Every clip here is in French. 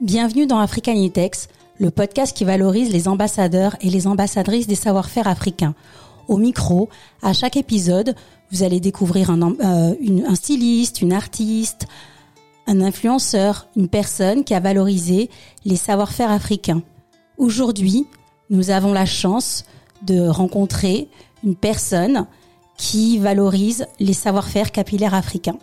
Bienvenue dans Africanitex, le podcast qui valorise les ambassadeurs et les ambassadrices des savoir-faire africains. Au micro, à chaque épisode, vous allez découvrir un, euh, un styliste, une artiste, un influenceur, une personne qui a valorisé les savoir-faire africains. Aujourd'hui, nous avons la chance de rencontrer une personne qui valorise les savoir-faire capillaires africains.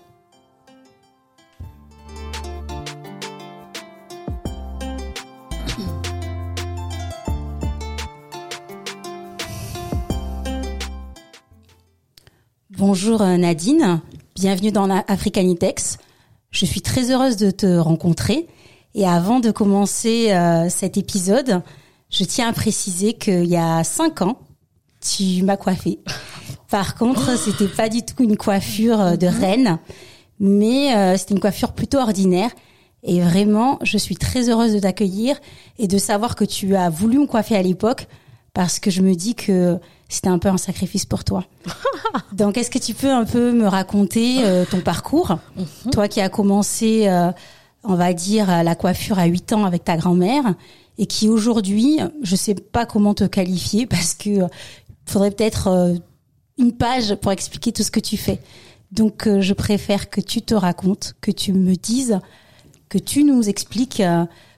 Bonjour euh, Nadine, bienvenue dans Africanitex. Je suis très heureuse de te rencontrer et avant de commencer euh, cet épisode, je tiens à préciser qu'il y a cinq ans, tu m'as coiffée. Par contre, c'était pas du tout une coiffure euh, de reine, mais euh, c'était une coiffure plutôt ordinaire. Et vraiment, je suis très heureuse de t'accueillir et de savoir que tu as voulu me coiffer à l'époque parce que je me dis que c'était un peu un sacrifice pour toi. Donc, est-ce que tu peux un peu me raconter euh, ton parcours? Toi qui as commencé, euh, on va dire, la coiffure à 8 ans avec ta grand-mère et qui aujourd'hui, je sais pas comment te qualifier parce que euh, faudrait peut-être une page pour expliquer tout ce que tu fais. Donc, je préfère que tu te racontes, que tu me dises, que tu nous expliques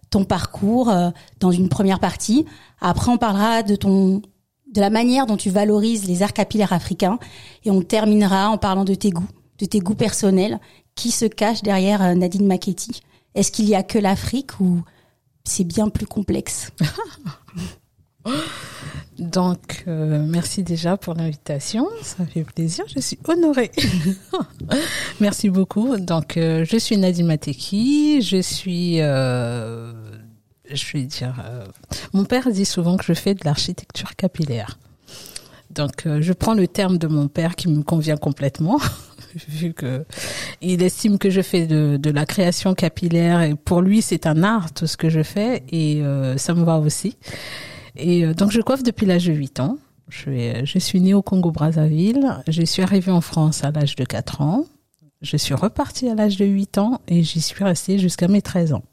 ton parcours dans une première partie. Après, on parlera de ton de la manière dont tu valorises les arts capillaires africains et on terminera en parlant de tes goûts, de tes goûts personnels qui se cachent derrière euh, Nadine Maketi? Est-ce qu'il y a que l'Afrique ou c'est bien plus complexe? Donc, euh, merci déjà pour l'invitation. Ça fait plaisir. Je suis honorée. merci beaucoup. Donc, euh, je suis Nadine Mateki. Je suis, je vais dire, euh, mon père dit souvent que je fais de l'architecture capillaire. Donc, euh, je prends le terme de mon père qui me convient complètement, vu que il estime que je fais de, la création capillaire et pour lui c'est un art tout ce que je fais et euh, ça me va aussi. Et donc je coiffe depuis l'âge de 8 ans. Je, je suis née au Congo-Brazzaville. Je suis arrivée en France à l'âge de 4 ans. Je suis repartie à l'âge de 8 ans et j'y suis restée jusqu'à mes 13 ans.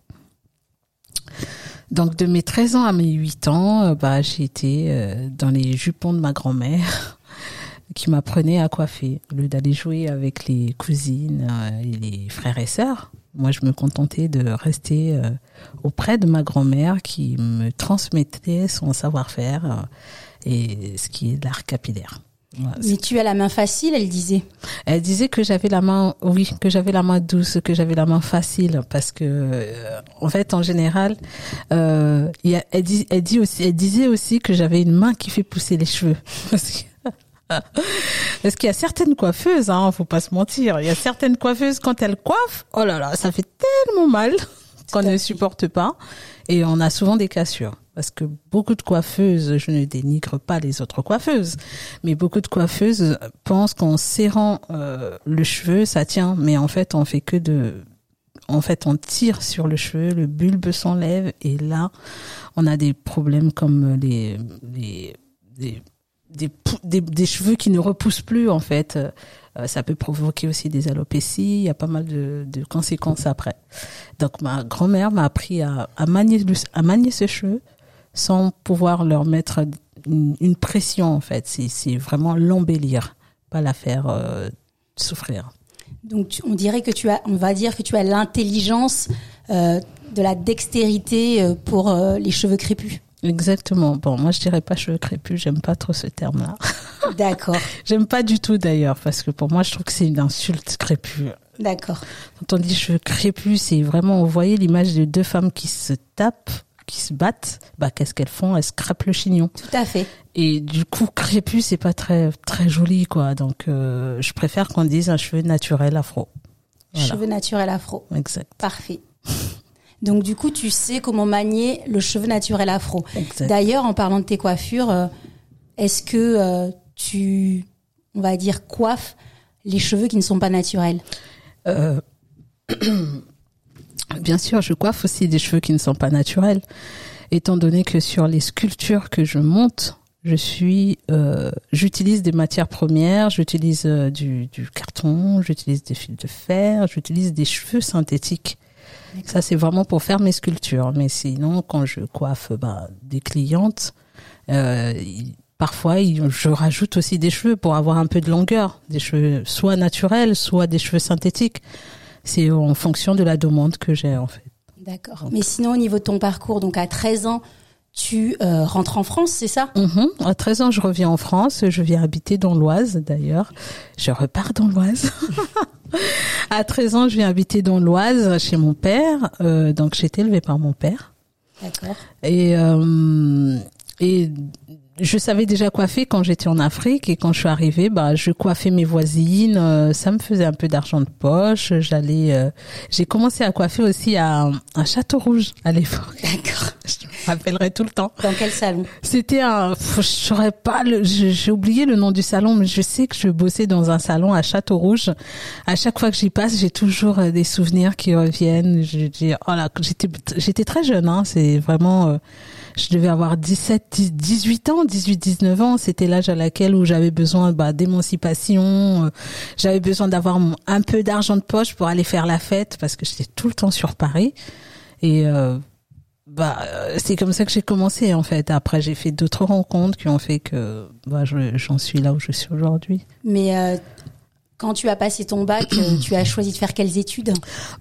Donc de mes 13 ans à mes 8 ans, euh, bah, j'ai euh, dans les jupons de ma grand-mère qui m'apprenait à coiffer. Au lieu d'aller jouer avec les cousines euh, et les frères et sœurs, moi je me contentais de rester auprès de ma grand-mère qui me transmettait son savoir-faire et ce qui est l'art capillaire. Mais tu as la main facile, elle disait. Elle disait que j'avais la main, oui, que j'avais la main douce, que j'avais la main facile, parce que, euh, en fait, en général, euh, il y a, elle, dit, elle dit aussi, elle disait aussi que j'avais une main qui fait pousser les cheveux. Parce que- Parce qu'il y a certaines coiffeuses, hein, faut pas se mentir. Il y a certaines coiffeuses quand elles coiffent, oh là là, ça fait tellement mal qu'on ne supporte pas, et on a souvent des cassures. Parce que beaucoup de coiffeuses, je ne dénigre pas les autres coiffeuses, mais beaucoup de coiffeuses pensent qu'en serrant euh, le cheveu, ça tient. Mais en fait, on fait que de, en fait, on tire sur le cheveu, le bulbe s'enlève, et là, on a des problèmes comme les, les, des, des, des cheveux qui ne repoussent plus en fait. Euh, ça peut provoquer aussi des alopécies. Il y a pas mal de, de conséquences après. Donc ma grand-mère m'a appris à, à manier à manier ses cheveux sans pouvoir leur mettre une, une pression en fait. C'est vraiment l'embellir, pas la faire euh, souffrir. Donc on dirait que tu as, on va dire que tu as l'intelligence, euh, de la dextérité euh, pour euh, les cheveux crépus. Exactement. Bon, moi je dirais pas cheveux crépus, j'aime pas trop ce terme-là. D'accord, J'aime pas du tout d'ailleurs parce que pour moi je trouve que c'est une insulte crépus. d'accord. Quand on dit cheveux crépus, c'est vraiment, vous voyez l'image de deux femmes qui se tapent, qui se battent. Bah, qu'est-ce qu'elles font? Elles se crêpent le chignon. Tout à fait. Et du coup, crépus, c'est pas très très joli, quoi. Donc, euh, je préfère qu'on dise un cheveu naturel afro. Voilà. Cheveux naturels afro. Exact. Parfait. Donc du coup, tu sais comment manier le cheveu naturel afro. D'ailleurs, en parlant de tes coiffures, euh, est-ce que euh, tu, on va dire, coiffes les cheveux qui ne sont pas naturels? Euh, Bien sûr, je coiffe aussi des cheveux qui ne sont pas naturels, étant donné que sur les sculptures que je monte, je suis, euh, j'utilise des matières premières, j'utilise euh, du, du carton, j'utilise des fils de fer, j'utilise des cheveux synthétiques Ça, c'est vraiment pour faire mes sculptures. Mais sinon, quand je coiffe bah, des clientes, euh, parfois, je rajoute aussi des cheveux pour avoir un peu de longueur. Des cheveux soit naturels, soit des cheveux synthétiques. C'est en fonction de la demande que j'ai, en fait. D'accord. Mais sinon, au niveau de ton parcours, donc à 13 ans, tu euh, rentres en France, c'est ça? Mhm. À 13 ans, je reviens en France. Je viens habiter dans l'Oise, d'ailleurs. Je repars dans l'Oise. à 13 ans, je viens habiter dans l'Oise chez mon père. Euh, donc, j'ai été élevée par mon père. D'accord. Et, euh, et je savais déjà coiffer quand j'étais en Afrique et quand je suis arrivée, bah je coiffais mes voisines, euh, ça me faisait un peu d'argent de poche. J'allais, euh, j'ai commencé à coiffer aussi à, un Château Rouge à l'époque. D'accord. Je me rappellerai tout le temps. Dans quel salon? C'était un, je saurais pas, j'ai oublié le nom du salon, mais je sais que je bossais dans un salon à Château Rouge. À chaque fois que j'y passe, j'ai toujours euh, des souvenirs qui reviennent. Je dis, oh là, j'étais, j'étais très jeune, hein. C'est vraiment je devais avoir 17, 18 ans, 18, 19 ans. C'était l'âge à laquelle où j'avais besoin bah, d'émancipation. Euh, j'avais besoin d'avoir un peu d'argent de poche pour aller faire la fête parce que j'étais tout le temps sur Paris. Et euh, bah c'est comme ça que j'ai commencé en fait. Après j'ai fait d'autres rencontres qui ont fait que bah j'en suis là où je suis aujourd'hui. Mais euh, quand tu as passé ton bac, euh, tu as choisi de faire quelles études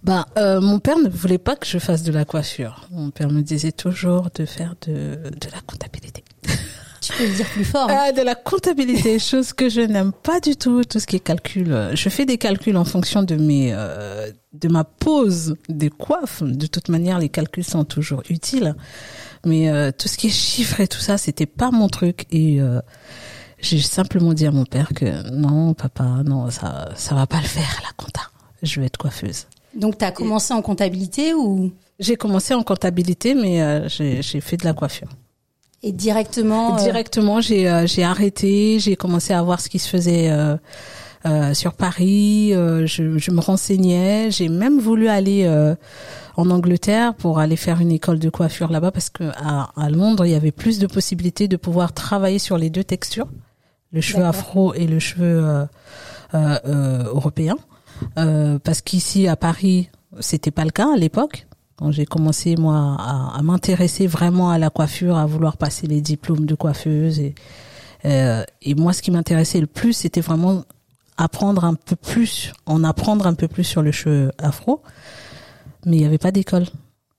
Bah, euh, mon père ne voulait pas que je fasse de la coiffure. Mon père me disait toujours de faire de, de la comptabilité. Tu peux le dire plus fort. Hein. Ah, de la comptabilité, chose que je n'aime pas du tout, tout ce qui est calcul. Je fais des calculs en fonction de mes, euh, de ma pose des coiffes. De toute manière, les calculs sont toujours utiles. Mais euh, tout ce qui est chiffres et tout ça, c'était pas mon truc. Et euh, j'ai simplement dit à mon père que non, papa, non, ça, ça va pas le faire, la compta. Je vais être coiffeuse. Donc, tu as commencé en comptabilité ou? J'ai commencé en comptabilité, mais euh, j'ai fait de la coiffure. Et directement euh, Directement, j'ai euh, j'ai arrêté, j'ai commencé à voir ce qui se faisait sur Paris, je, je, me renseignais, j'ai même voulu aller en Angleterre pour aller faire une école de coiffure là-bas parce que à, à, Londres, il y avait plus de possibilités de pouvoir travailler sur les deux textures le cheveu afro et le cheveu euh, euh, euh, européen. parce qu'ici à Paris, c'était pas le cas à l'époque. Quand j'ai commencé moi à, m'intéresser vraiment à la coiffure, à vouloir passer les diplômes de coiffeuse et et moi ce qui m'intéressait le plus, c'était vraiment apprendre un peu plus, en apprendre un peu plus sur le cheveu afro. Mais il n'y avait pas d'école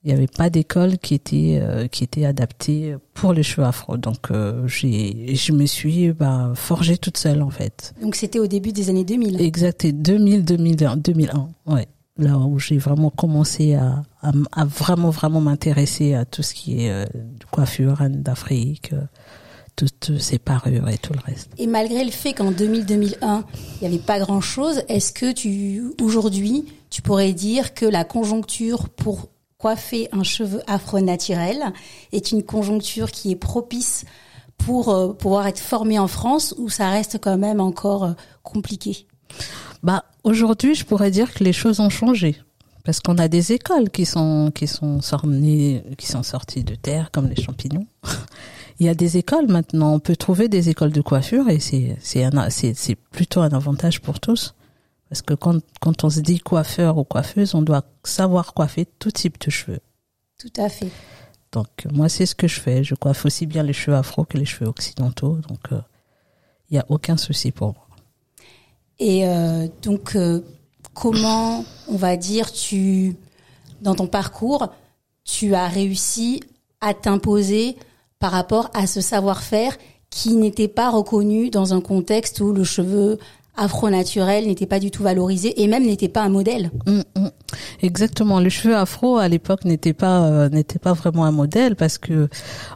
il n'y avait pas d'école qui était euh, qui était adaptée pour les cheveux afro. Donc euh, j'ai je me suis bah, forgée toute seule en fait. Donc c'était au début des années 2000. Exact, 2000 2001 2001. Ouais. Là où j'ai vraiment commencé à, à, vraiment vraiment m'intéresser à tout ce qui est euh, coiffure d'Afrique toutes ces parures et tout le reste. Et malgré le fait qu'en 2000-2001, il n'y avait pas grand-chose, est-ce que tu aujourd'hui, tu pourrais dire que la conjoncture pour coiffer un cheveu afro naturel est une conjoncture qui est propice pour euh, pouvoir être formé en France ou ça reste quand même encore euh, compliqué? Bah aujourd'hui, je pourrais dire que les choses ont changé parce qu'on a des écoles qui sont qui sont sorties qui sont sorties de terre comme les champignons. Il y a des écoles maintenant, on peut trouver des écoles de coiffure et c'est c'est plutôt un avantage pour tous. Parce que quand, quand on se dit coiffeur ou coiffeuse, on doit savoir coiffer tout type de cheveux. Tout à fait. Donc moi, c'est ce que je fais. Je coiffe aussi bien les cheveux afro que les cheveux occidentaux. Donc il euh, n'y a aucun souci pour moi. Et euh, donc, euh, comment, on va dire, tu, dans ton parcours, tu as réussi à t'imposer par rapport à ce savoir-faire qui n'était pas reconnu dans un contexte où le cheveu afro-naturel n'était pas du tout valorisé et même n'était pas un modèle. Mm, mm. Exactement, le cheveu afro à l'époque n'était pas euh, n'était pas vraiment un modèle parce que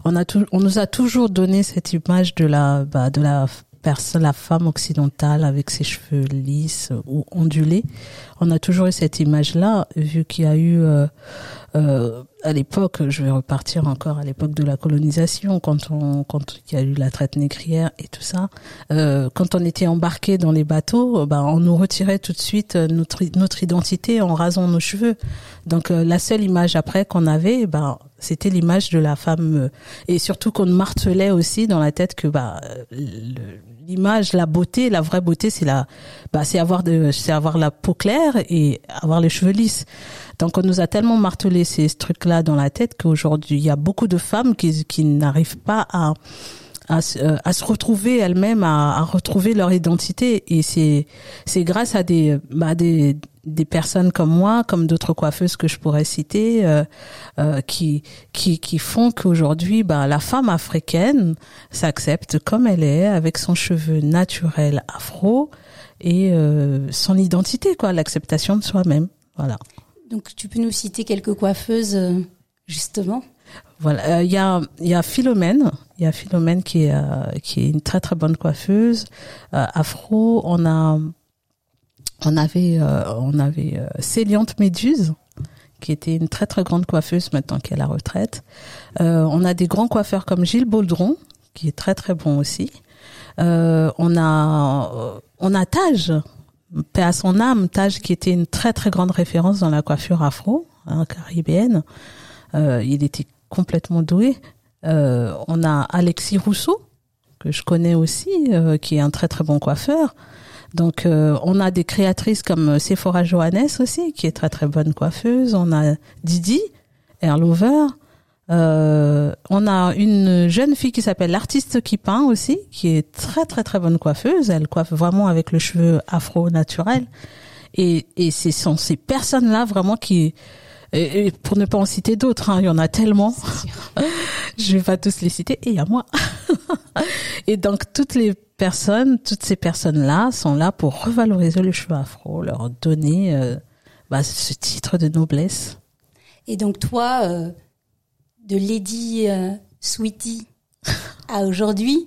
on a tout, on nous a toujours donné cette image de la bah, de la personne, la femme occidentale avec ses cheveux lisses ou ondulés. On a toujours eu cette image-là, vu qu'il y a eu euh, euh, à l'époque, je vais repartir encore à l'époque de la colonisation, quand on, quand il y a eu la traite négrière et tout ça, euh, quand on était embarqué dans les bateaux, ben on nous retirait tout de suite notre notre identité en rasant nos cheveux. Donc la seule image après qu'on avait, ben c'était l'image de la femme et surtout qu'on martelait aussi dans la tête que bah l'image, la beauté, la vraie beauté, c'est la, bah, c'est avoir de, c'est avoir la peau claire et avoir les cheveux lisses. Donc on nous a tellement martelé ces trucs-là dans la tête qu'aujourd'hui il y a beaucoup de femmes qui, qui n'arrivent pas à à, euh, à, se retrouver elles-mêmes, à, à, retrouver leur identité. Et c'est c'est grâce à des bah, des des personnes comme moi, comme d'autres coiffeuses que je pourrais citer, euh, euh, qui qui qui font qu'aujourd'hui, bah, la femme africaine s'accepte comme elle est, avec son cheveu naturel afro et euh, son identité, quoi, l'acceptation de soi-même. Voilà. Donc, tu peux nous citer quelques coiffeuses, euh, justement? Voilà, euh, il y a il y a Philomène, il y a Philomène qui est qui est une très très bonne coiffeuse afro. On a on avait euh, on avait euh, Céliante Méduse qui était une très très grande coiffeuse maintenant qu'elle est à la retraite. Euh, on a des grands coiffeurs comme Gilles Baudron qui est très très bon aussi. Euh, on a on a Taj, paix à son âme, Taj qui était une très très grande référence dans la coiffure afro hein, caribéenne. Euh, il était complètement doué. on a Alexis Rousseau que je connais aussi, qui est un très très bon coiffeur. Donc euh, on a des créatrices comme euh, Sephora Johannes aussi, qui est très très bonne coiffeuse. On a Didi, Airlover. Euh, on a une jeune fille qui s'appelle l'artiste qui peint aussi, qui est très très très bonne coiffeuse. Elle coiffe vraiment avec le cheveu afro naturel. Et, et ce sont ces personnes-là vraiment qui, et, pour ne pas en citer d'autres, hein, il y en a tellement. Je vais pas tous les citer. Et il y a moi. et donc toutes les personnes, toutes ces personnes-là sont là pour revaloriser le cheveu afro, leur donner euh, bah, ce titre de noblesse. Et donc toi, euh, de Lady euh, Sweetie à aujourd'hui,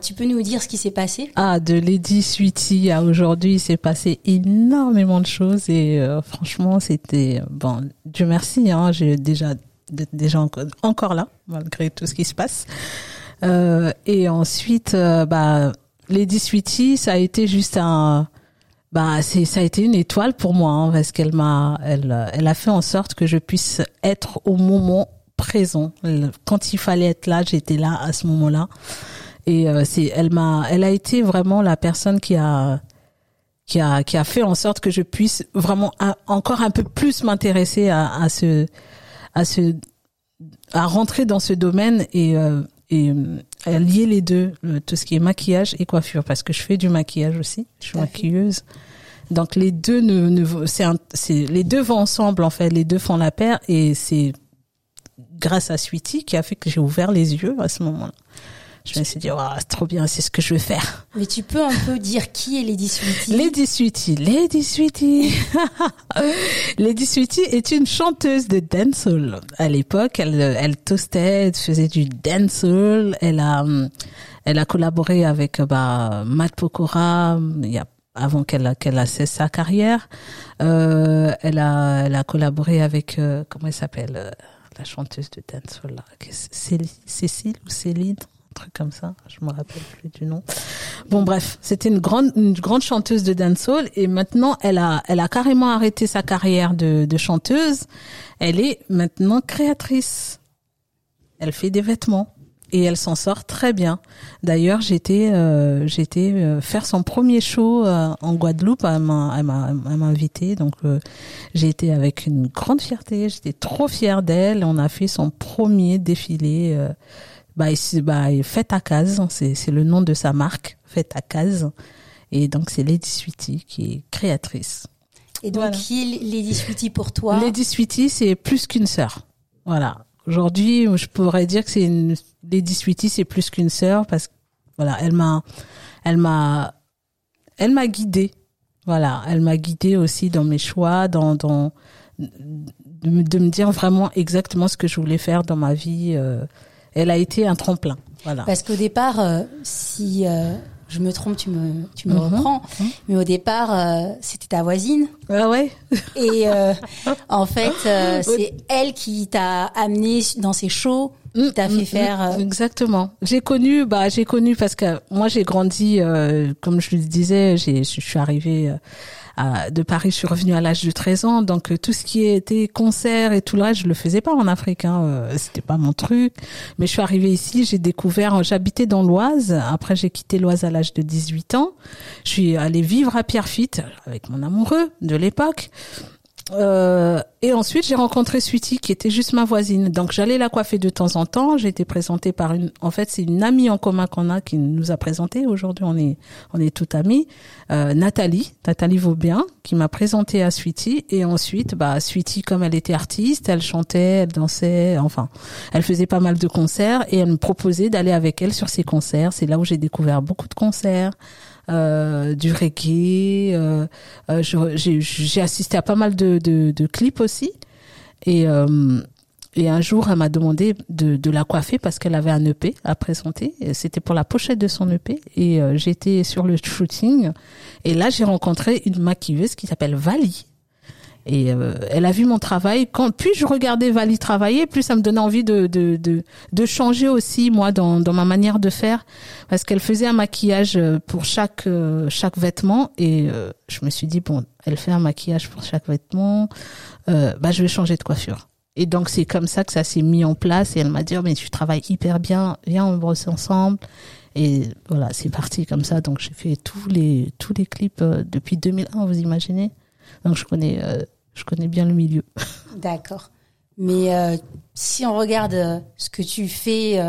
tu peux nous dire ce qui s'est passé? Ah, de Lady Sweetie à aujourd'hui, il s'est passé énormément de choses et franchement, c'était bon. Dieu merci, hein, j'ai déjà déjà encore là malgré tout ce qui se passe. Euh, et ensuite, euh, bah, Lady Sweetie, ça a été juste un, bah, c'est, ça a été une étoile pour moi, hein, parce qu'elle m'a, elle, elle a fait en sorte que je puisse être au moment présent. Quand il fallait être là, j'étais là à ce moment-là. Et euh, c'est, elle m'a, elle a été vraiment la personne qui a, qui a, qui a fait en sorte que je puisse vraiment encore un peu plus m'intéresser à, à ce, à ce, à rentrer dans ce domaine et euh, et euh, lier les deux, tout ce qui est maquillage et coiffure, parce que je fais du maquillage aussi, je suis maquilleuse. Donc les deux ne, ne c'est, c'est les deux vont ensemble en fait, les deux font la paire et c'est grâce à Sweetie qui a fait que j'ai ouvert les yeux à ce moment-là je me suis dit, oh, c'est trop bien, c'est ce que je veux faire. Mais tu peux un peu dire qui est Lady Sweetie? Lady Sweetie, Lady Sweetie. Lady Sweetie est une chanteuse de dancehall. À l'époque, elle, elle toastait, faisait du dancehall. Elle a, elle a collaboré avec bah, Matt Pokora. Il y a avant qu'elle qu'elle a cessé sa carrière, euh, elle a elle a collaboré avec euh, comment elle s'appelle euh, la chanteuse de dancehall Cécile ou Céline? Truc comme ça, je me rappelle plus du nom. Bon bref, c'était une grande une grande chanteuse de dancehall et maintenant elle a elle a carrément arrêté sa carrière de, de chanteuse. Elle est maintenant créatrice. Elle fait des vêtements et elle s'en sort très bien. D'ailleurs, j'étais euh, j'étais euh, faire son premier show euh, en Guadeloupe. Elle m'a elle m'a invité, donc euh, j'ai été avec une grande fierté. J'étais trop fière d'elle. On a fait son premier défilé bah, bah Faites à case, c'est le nom de sa marque, Faites à case. Et donc c'est Lady Sweetie qui est créatrice. Et donc qui est Lady Sweetie pour toi? Lady Sweetie, c'est plus qu'une sœur. Voilà. Aujourd'hui, je pourrais dire que c'est une Lady Sweetie, c'est plus qu'une sœur parce que voilà, elle m'a, elle m'a, elle m'a guidée. Voilà, elle m'a guidée aussi dans mes choix, dans, dans de, me, de me dire vraiment exactement ce que je voulais faire dans ma vie. Euh, elle a été un tremplin. Voilà. Parce qu'au départ, euh, si euh, je me trompe, tu me, tu me Mhm. reprends. Mhm. Mais au départ, euh, c'était ta voisine. Ah ouais. Et euh, en fait, euh, c'est elle qui t'a amené dans ses shows, qui t'a fait Mm, faire. mm, euh, Exactement. J'ai connu, bah j'ai connu parce que moi j'ai grandi, euh, comme je le disais, j'ai, je suis arrivée euh, à, de Paris, je suis revenue à l'âge de 13 ans, donc euh, tout ce qui était concert et tout le reste, je le faisais pas en Afrique, hein, euh, c'était pas mon truc. Mais je suis arrivée ici, j'ai découvert, j'habitais dans l'Oise, après j'ai quitté l'Oise à l'âge de 18 ans, je suis allée vivre à Pierrefitte avec mon amoureux de l'époque. Euh, et ensuite, j'ai rencontré Sweetie, qui était juste ma voisine. Donc, j'allais la coiffer de temps en temps. J'ai été présentée par une, en fait, c'est une amie en commun qu'on a qui nous a présenté. Aujourd'hui, on est, on est toutes amies. Euh, Nathalie, Nathalie Vaubien, qui m'a présentée à Sweetie. Et ensuite, bah, Sweetie, comme elle était artiste, elle chantait, elle dansait, enfin, elle faisait pas mal de concerts et elle me proposait d'aller avec elle sur ses concerts. C'est là où j'ai découvert beaucoup de concerts. Euh, du reggae, euh, euh, j'ai assisté à pas mal de, de, de clips aussi. Et, euh, et un jour, elle m'a demandé de, de la coiffer parce qu'elle avait un EP à présenter. C'était pour la pochette de son EP. Et euh, j'étais sur le shooting. Et là, j'ai rencontré une maquilleuse qui s'appelle Vali. Et euh, elle a vu mon travail. Quand plus je regardais Vali travailler, plus ça me donnait envie de de de, de changer aussi moi dans dans ma manière de faire parce qu'elle faisait un maquillage euh, pour chaque euh, chaque vêtement et euh, je me suis dit bon, elle fait un maquillage pour chaque vêtement, euh, bah je vais changer de coiffure. Et donc c'est comme ça que ça s'est mis en place et elle m'a dit oh, mais tu travailles hyper bien, viens on brosse ensemble. Et voilà, c'est parti comme ça. Donc j'ai fait tous les tous les clips euh, depuis 2001, vous imaginez. Donc je connais euh, je connais bien le milieu. D'accord. Mais euh, si on regarde euh, ce que tu fais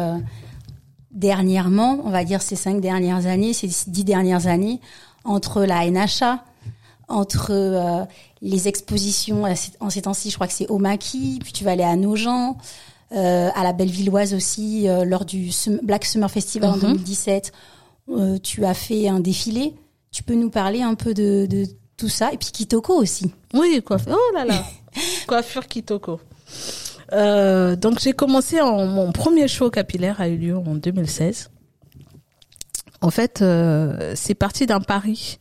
dernièrement, on va dire ces cinq dernières années, ces dix dernières années, entre la NHA, entre euh, les expositions en ces temps-ci, je crois que c'est au Maquis, puis tu vas aller à Nogent, euh, à la Bellevilloise aussi, euh, lors du Black Summer Festival en Mhm. 2017, euh, tu as fait un défilé. Tu peux nous parler un peu de, de tout ça et puis Kitoko aussi. Oui, coiffure. Oh là là. coiffure Kitoko. Euh, donc j'ai commencé en mon premier show capillaire a eu lieu en 2016. En fait, euh, c'est parti d'un pari.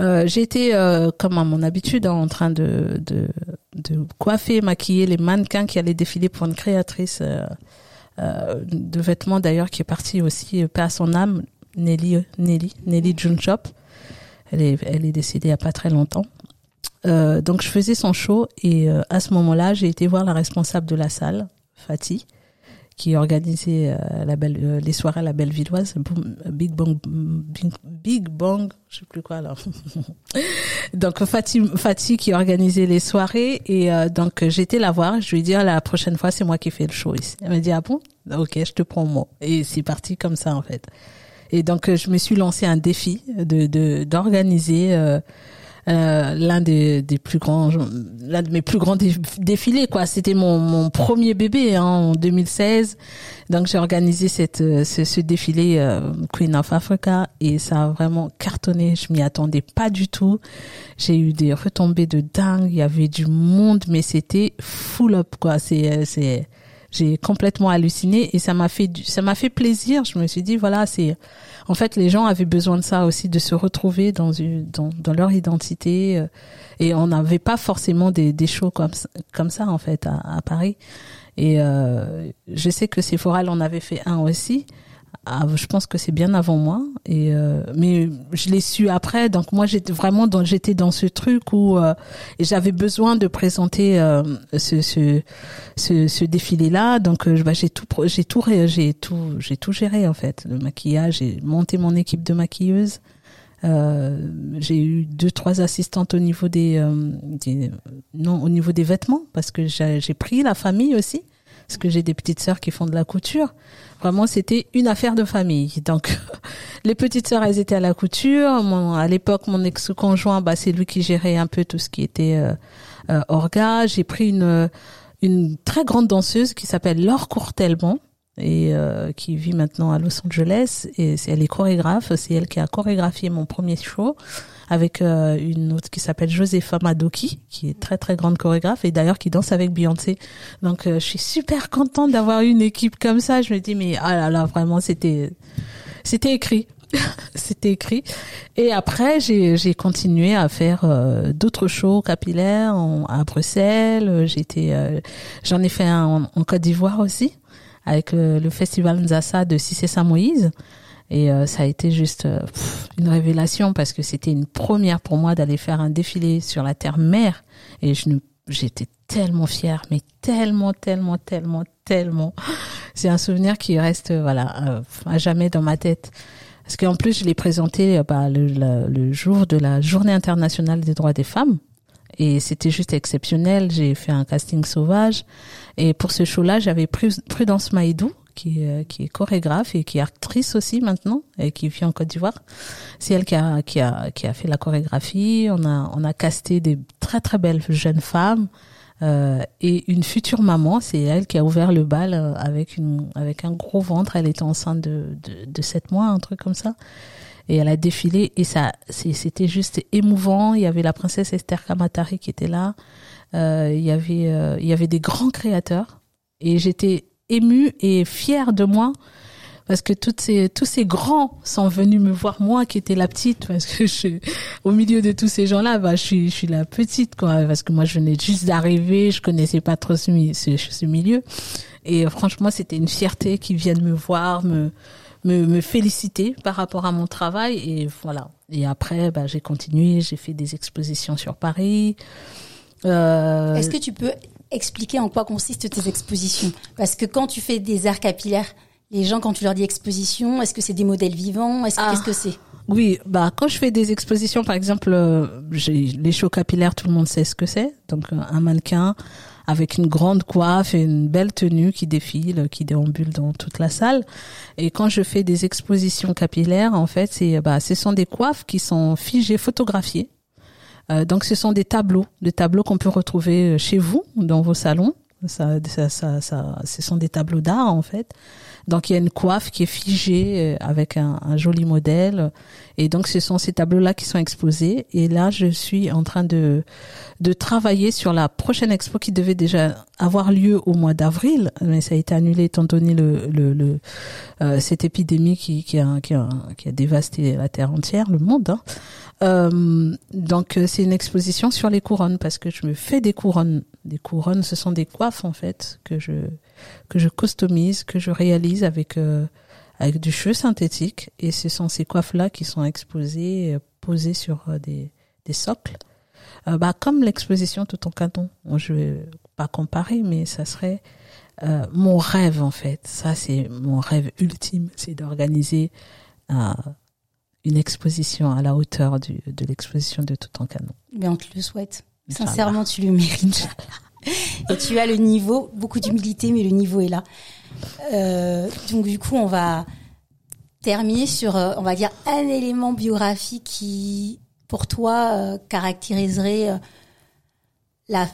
Euh, J'étais, comme à mon habitude, hein, en train de, de, de coiffer et maquiller les mannequins qui allaient défiler pour une créatrice de vêtements d'ailleurs qui est partie aussi, à son âme, Nelly, Nelly, Nelly Junchop. Elle est, elle est décédée il y a pas très longtemps. Euh, donc je faisais son show et euh, à ce moment-là, j'ai été voir la responsable de la salle, Fatih, qui organisait euh, la belle, euh, les soirées à la Bellevilloise, Boom- Big Bang, Big, Big Bang, je sais plus quoi là. donc Fatih, Fatih qui organisait les soirées et euh, donc j'étais la voir. Je lui ai dit ah, la prochaine fois c'est moi qui fais le show ici. Elle m'a dit ah bon, ok je te prends moi et c'est parti comme ça en fait. Et donc euh, je me suis lancé un défi de de- d'organiser euh, euh, l'un des, des plus grands l'un de mes plus grands dé- défilés quoi. C'était mon, mon premier bébé hein, en 2016 donc j'ai organisé cette euh, ce, ce défilé euh, Queen of Africa et ça a vraiment cartonné. Je m'y attendais pas du tout. J'ai eu des retombées de dingue. Il y avait du monde mais c'était full up quoi. C'est c'est j'ai complètement halluciné et ça m'a fait du- ça m'a fait plaisir je me suis dit voilà c'est en fait, les gens avaient besoin de ça aussi, de se retrouver dans une, dans, dans leur identité. euh, Et on n'avait pas forcément des, des shows comme, comme ça, en fait, à, à Paris. Et euh, je sais que Sephora, on avait fait un aussi. Ah, je pense que c'est bien avant moi. Et euh, mais je l'ai su après. Donc moi, j'étais vraiment dans, j'étais dans ce truc où euh, j'avais besoin de présenter euh, ce, ce, ce, ce défilé-là. Donc euh, bah, j'ai tout, j'ai tout, j'ai tout, j'ai tout géré en fait. Le maquillage, j'ai monté mon équipe de maquilleuses. Euh, j'ai eu deux trois assistantes au niveau des, euh, des non au niveau des vêtements parce que j'ai pris la famille aussi parce que j'ai des petites sœurs qui font de la couture. Vraiment, c'était une affaire de famille. Donc, les petites sœurs, elles étaient à la couture. Mon, à l'époque, mon ex-conjoint, bah, c'est lui qui gérait un peu tout ce qui était euh, euh, orga. J'ai pris une une très grande danseuse qui s'appelle Laure Courtelban et euh, qui vit maintenant à Los Angeles et elle est chorégraphe, c'est elle qui a chorégraphié mon premier show avec euh, une autre qui s'appelle Josefa Madoki qui est très très grande chorégraphe et d'ailleurs qui danse avec Beyoncé. Donc euh, je suis super contente d'avoir une équipe comme ça, je me dis mais ah là là vraiment c'était c'était écrit. c'était écrit. Et après, j'ai continué à faire euh, d'autres shows capillaires à Bruxelles. J'étais, euh, j'en ai fait un en Côte d'Ivoire aussi avec le, le festival Nzassa de Cissé Saint-Moïse. Et euh, ça a été juste euh, une révélation parce que c'était une première pour moi d'aller faire un défilé sur la terre-mer. Et je j'étais tellement fière, mais tellement, tellement, tellement, tellement. C'est un souvenir qui reste, voilà, euh, à jamais dans ma tête. Parce qu'en plus, je l'ai présenté euh, bah, le, le, le jour de la Journée internationale des droits des femmes. Et c'était juste exceptionnel. J'ai fait un casting sauvage. Et pour ce show-là, j'avais Pru- Prudence Maïdou, qui, euh, qui est chorégraphe et qui est actrice aussi maintenant, et qui vit en Côte d'Ivoire. C'est elle qui a, qui, a, qui a fait la chorégraphie. On a, on a casté des très très belles jeunes femmes. Euh, et une future maman, c'est elle qui a ouvert le bal euh, avec une avec un gros ventre. Elle était enceinte de de, de 7 mois, un truc comme ça. Et elle a défilé et ça c'était juste émouvant. Il y avait la princesse Esther Kamatari qui était là. Euh, il y avait euh, il y avait des grands créateurs et j'étais émue et fière de moi parce que toutes ces tous ces grands sont venus me voir moi qui étais la petite parce que je au milieu de tous ces gens-là bah je suis je suis la petite quoi parce que moi je venais juste d'arriver je connaissais pas trop ce, ce, milieu et franchement c'était une fierté qu'ils viennent me voir me me, me féliciter par rapport à mon travail et voilà. Et après bah j'ai continué j'ai fait des expositions sur Paris. Euh, Est-ce que tu peux expliquer en quoi consistent tes expositions? Parce que quand tu fais des arts capillaires, les gens, quand tu leur dis exposition, est-ce que c'est des modèles vivants? Est-ce Ah. qu'est-ce que c'est? Oui, bah quand je fais des expositions, par exemple, euh, j'ai les shows capillaires, tout le monde sait ce que c'est. Donc euh, un mannequin avec une grande coiffe et une belle tenue qui défile, qui déambule dans toute la salle. Et quand je fais des expositions capillaires, en fait, c'est bah ce sont des coiffes qui sont figées, photographiées. Euh, donc ce sont des tableaux, des tableaux qu'on peut retrouver euh, chez vous, dans vos salons. Ça, ça, ça, ça, ce sont des tableaux d'art en fait. Donc il y a une coiffe qui est figée euh, avec un, joli modèle. Et donc ce sont ces tableaux-là qui sont exposés. Et là, je suis en train de de travailler sur la prochaine expo qui devait déjà avoir lieu au mois d'avril, mais ça a été annulé étant donné le, le, le euh, cette épidémie qui qui a, qui a qui a dévasté la terre entière, le monde. Hein. Euh, donc euh, c'est une exposition sur les couronnes parce que je me fais des couronnes. Des couronnes, ce sont des coiffes en fait que je que je customise, que je réalise avec euh, avec du cheveu synthétique et ce sont ces coiffes là qui sont exposées, euh, posées sur euh, des des socles. Euh, bah comme l'exposition tout en canon. Bon, je vais pas comparer, mais ça serait euh, mon rêve en fait. Ça c'est mon rêve ultime, c'est d'organiser euh, une exposition à la hauteur du, de l'exposition de Toutankhamon. Mais on te le souhaite. Sincèrement, tu le mérites. Et tu as le niveau, beaucoup d'humilité, mais le niveau est là. Euh, donc du coup, on va terminer sur, euh, on va dire, un élément biographique qui, pour toi, euh, caractériserait la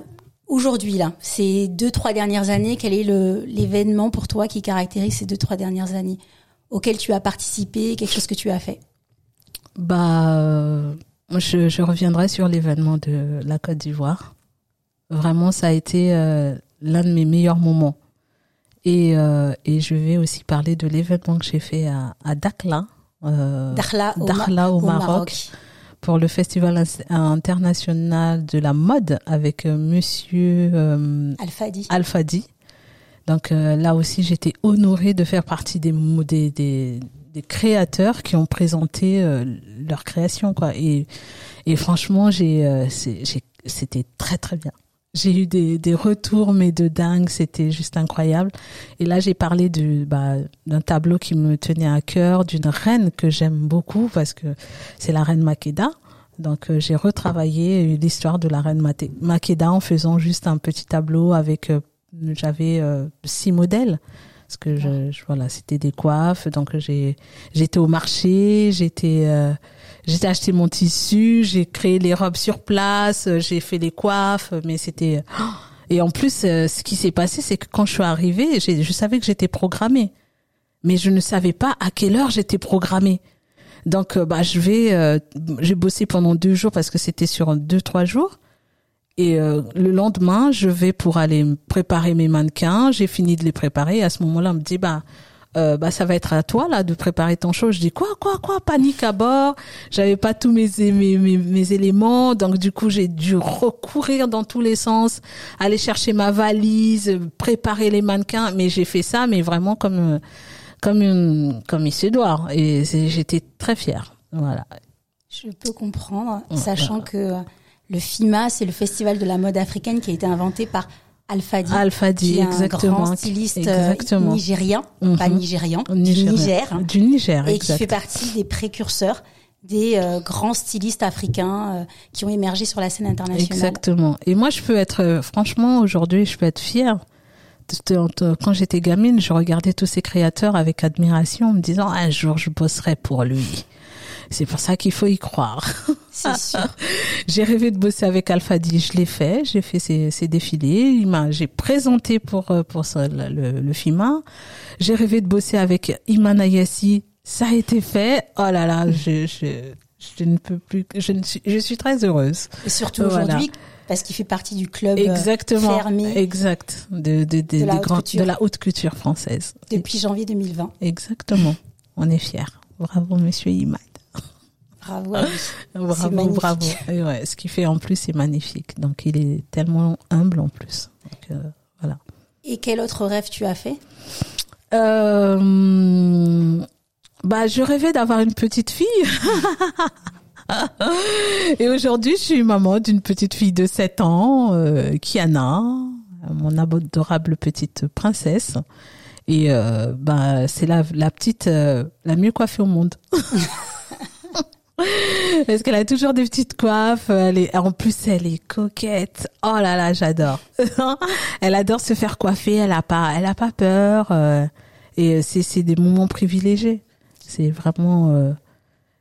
aujourd'hui là, ces deux trois dernières années. Quel est l'événement pour toi qui caractérise ces deux trois dernières années auquel tu as participé, quelque chose que tu as fait? Bah, je reviendrai sur l'événement de la Côte d'Ivoire. Vraiment, ça a été euh, l'un de mes meilleurs moments. Et, euh, et je vais aussi parler de l'événement que j'ai fait à, à Dakhla, euh, Dakhla au, Ma- Dakhla au au Maroc, pour le Festival international de la mode avec euh, Monsieur euh, Alfadi. Alfadi. Donc euh, là aussi, j'étais honorée de faire partie des, des, des, des créateurs qui ont présenté euh, leur création, quoi. Et, et franchement, euh, j'ai- c'était très très bien. J'ai eu des, des retours, mais de dingue, c'était juste incroyable. Et là, j'ai parlé bah, d'un tableau qui me tenait à cœur, d'une reine que j'aime beaucoup parce que c'est la reine Makeda. Donc, euh, j'ai retravaillé l'histoire de la reine Makeda en faisant juste un petit tableau avec, euh, j'avais euh, six modèles. Parce que je, je- voilà, c'était des coiffes. Donc, j'ai, j'étais au marché, j'étais, euh, j'ai acheté mon tissu, j'ai créé les robes sur place, euh, j'ai fait les coiffes, mais c'était oh et en plus euh, ce qui s'est passé c'est que quand je suis arrivée, je savais que j'étais programmée. Mais je ne savais pas à quelle heure j'étais programmée. Donc euh, bah je vais euh, j'ai bossé pendant deux jours parce que c'était sur deux trois jours. Et euh, le lendemain, je vais pour aller préparer mes mannequins. J'ai fini de les préparer. Et à ce moment-là, on me dit bah euh, bah ça va être à toi là de préparer ton show. Je dis quoi quoi quoi panique à bord. J'avais pas tous mes, mes mes mes éléments donc du coup j'ai dû recourir dans tous les sens, aller chercher ma valise, préparer les mannequins. Mais j'ai fait ça mais vraiment comme comme une comme il se doit et j'étais très fière. Voilà. Je peux comprendre, sachant que le FIMA, c'est le festival de la mode africaine qui a été inventé par Alfadi, Alfadi exactement. un grand styliste euh, nigérien, pas mhm. nigérian, du Niger, du Niger, et qui fait partie des précurseurs des euh, grands stylistes africains euh, qui ont émergé sur la scène internationale. Exactement. Et moi, je peux être, franchement, aujourd'hui, je peux être fière. Quand j'étais gamine, je regardais tous ces créateurs avec admiration, en me disant un jour, je bosserai pour lui. C'est pour ça qu'il faut y croire. C'est sûr. j'ai rêvé de bosser avec Alpha D, je l'ai fait, j'ai fait ses, ses défilés, j'ai présenté pour euh, pour ça, le, le, FIMA. J'ai rêvé de bosser avec Iman Ayassi, ça a été fait. Oh là là, je, je, je ne peux plus, je ne suis, je suis très heureuse. Et surtout aujourd'hui, parce qu'il fait partie du club euh, Exactement, fermé. Exact. De, de, de, de, la de, la haute culture française. Depuis janvier 2020. Exactement. On est fiers. Bravo, monsieur Iman. Bravo, bravo, bravo. ouais, ce qu'il fait en plus, c'est magnifique. Donc, il est tellement humble en plus. Donc, euh, voilà. Et quel autre rêve tu as fait? Euh, Bah, je rêvais d'avoir une petite fille. Et aujourd'hui, je suis maman d'une petite fille de 7 ans, euh, Kiana, mon adorable petite princesse. Et euh, bah, c'est la, la petite, euh, la mieux coiffée au monde. Parce qu'elle a toujours des petites coiffes. Elle est, en plus, elle est coquette. Oh là là, j'adore. elle adore se faire coiffer. Elle a pas, elle a pas peur. Euh, et c'est, c'est des moments privilégiés. C'est vraiment. Euh,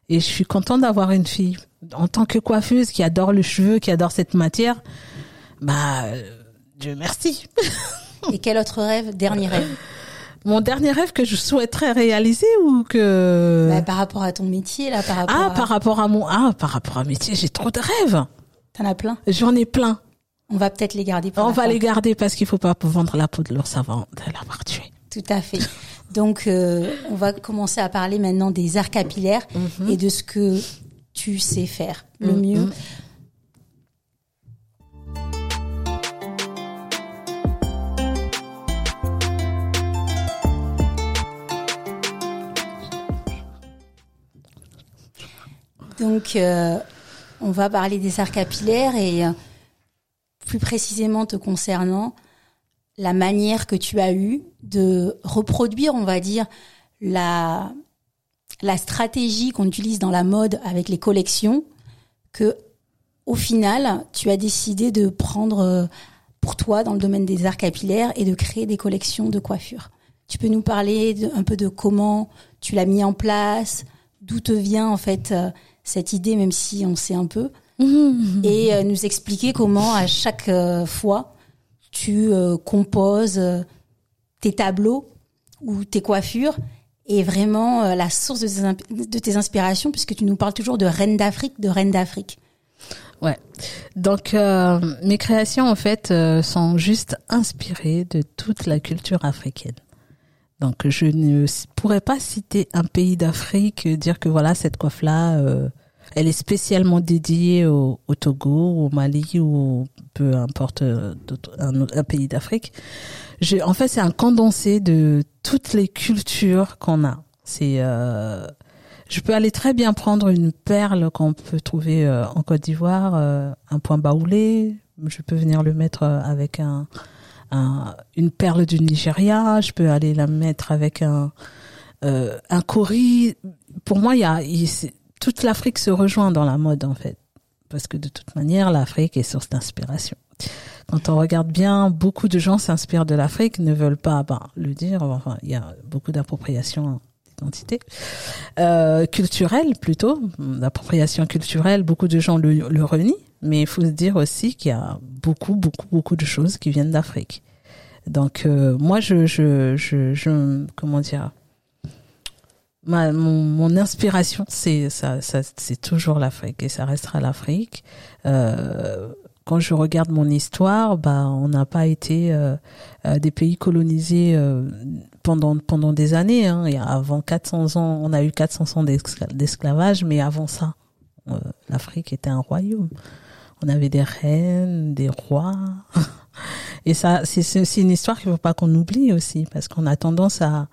et je suis contente d'avoir une fille en tant que coiffeuse qui adore le cheveu, qui adore cette matière. Bah, Dieu merci. et quel autre rêve, dernier rêve? Mon dernier rêve que je souhaiterais réaliser ou que bah, par rapport à ton métier là par rapport ah par rapport à mon ah par rapport à métier j'ai trop de rêves. T'en as plein. J'en ai plein. On va peut-être les garder pour on va les garder parce qu'il faut pas vendre la peau de l'ours avant de l'avoir tué tout à fait. Donc euh, on va commencer à parler maintenant des arts capillaires mhm. et de ce que tu sais faire le mhm. mieux Donc, euh, on va parler des arts capillaires et euh, plus précisément te concernant, la manière que tu as eue de reproduire, on va dire, la, la stratégie qu'on utilise dans la mode avec les collections, que au final, tu as décidé de prendre euh, pour toi dans le domaine des arts capillaires et de créer des collections de coiffure. Tu peux nous parler un peu de comment tu l'as mis en place, d'où te vient en fait cette idée, même si on sait un peu, mmh. et euh, nous expliquer comment à chaque euh, fois tu euh, composes tes tableaux ou tes coiffures et vraiment la source de tes, inspirations, puisque tu nous parles toujours de reine d'Afrique, de reine d'Afrique. Ouais. Donc mes créations en fait sont juste inspirées de toute la culture africaine. Donc je ne pourrais pas citer un pays d'Afrique, dire que voilà cette coiffe là, euh, elle est spécialement dédiée au, Togo, au Mali ou peu importe euh, un, un, pays d'Afrique. En fait, c'est un condensé de toutes les cultures qu'on a. C'est euh, je peux aller très bien prendre une perle qu'on peut trouver en Côte d'Ivoire, un point baoulé. Je peux venir le mettre avec un une perle du Nigeria, je peux aller la mettre avec un euh, un cori. Pour moi, il y a toute l'Afrique se rejoint dans la mode en fait, parce que de toute manière, l'Afrique est source d'inspiration. Quand on regarde bien, beaucoup de gens s'inspirent de l'Afrique, ne veulent pas ben, le dire. Enfin, il y a beaucoup d'appropriation d'identité euh, culturelle plutôt, d'appropriation culturelle. Beaucoup de gens le, le renient, mais il faut se dire aussi qu'il y a beaucoup, beaucoup, beaucoup de choses qui viennent d'Afrique. Donc euh, moi, je, je, je, je, comment dire, ma, mon, mon inspiration, c'est ça, ça c'est toujours l'Afrique et ça restera l'Afrique. Euh, quand je regarde mon histoire, bah, on n'a pas été euh, euh, des pays colonisés euh, pendant pendant des années. Hein. Et avant 400 ans, on a eu 400 ans d'esclavage, mais avant ça, l'Afrique était un royaume. On avait des reines, des rois. Et ça, c'est une histoire qu'il ne faut pas qu'on oublie aussi, parce qu'on a tendance à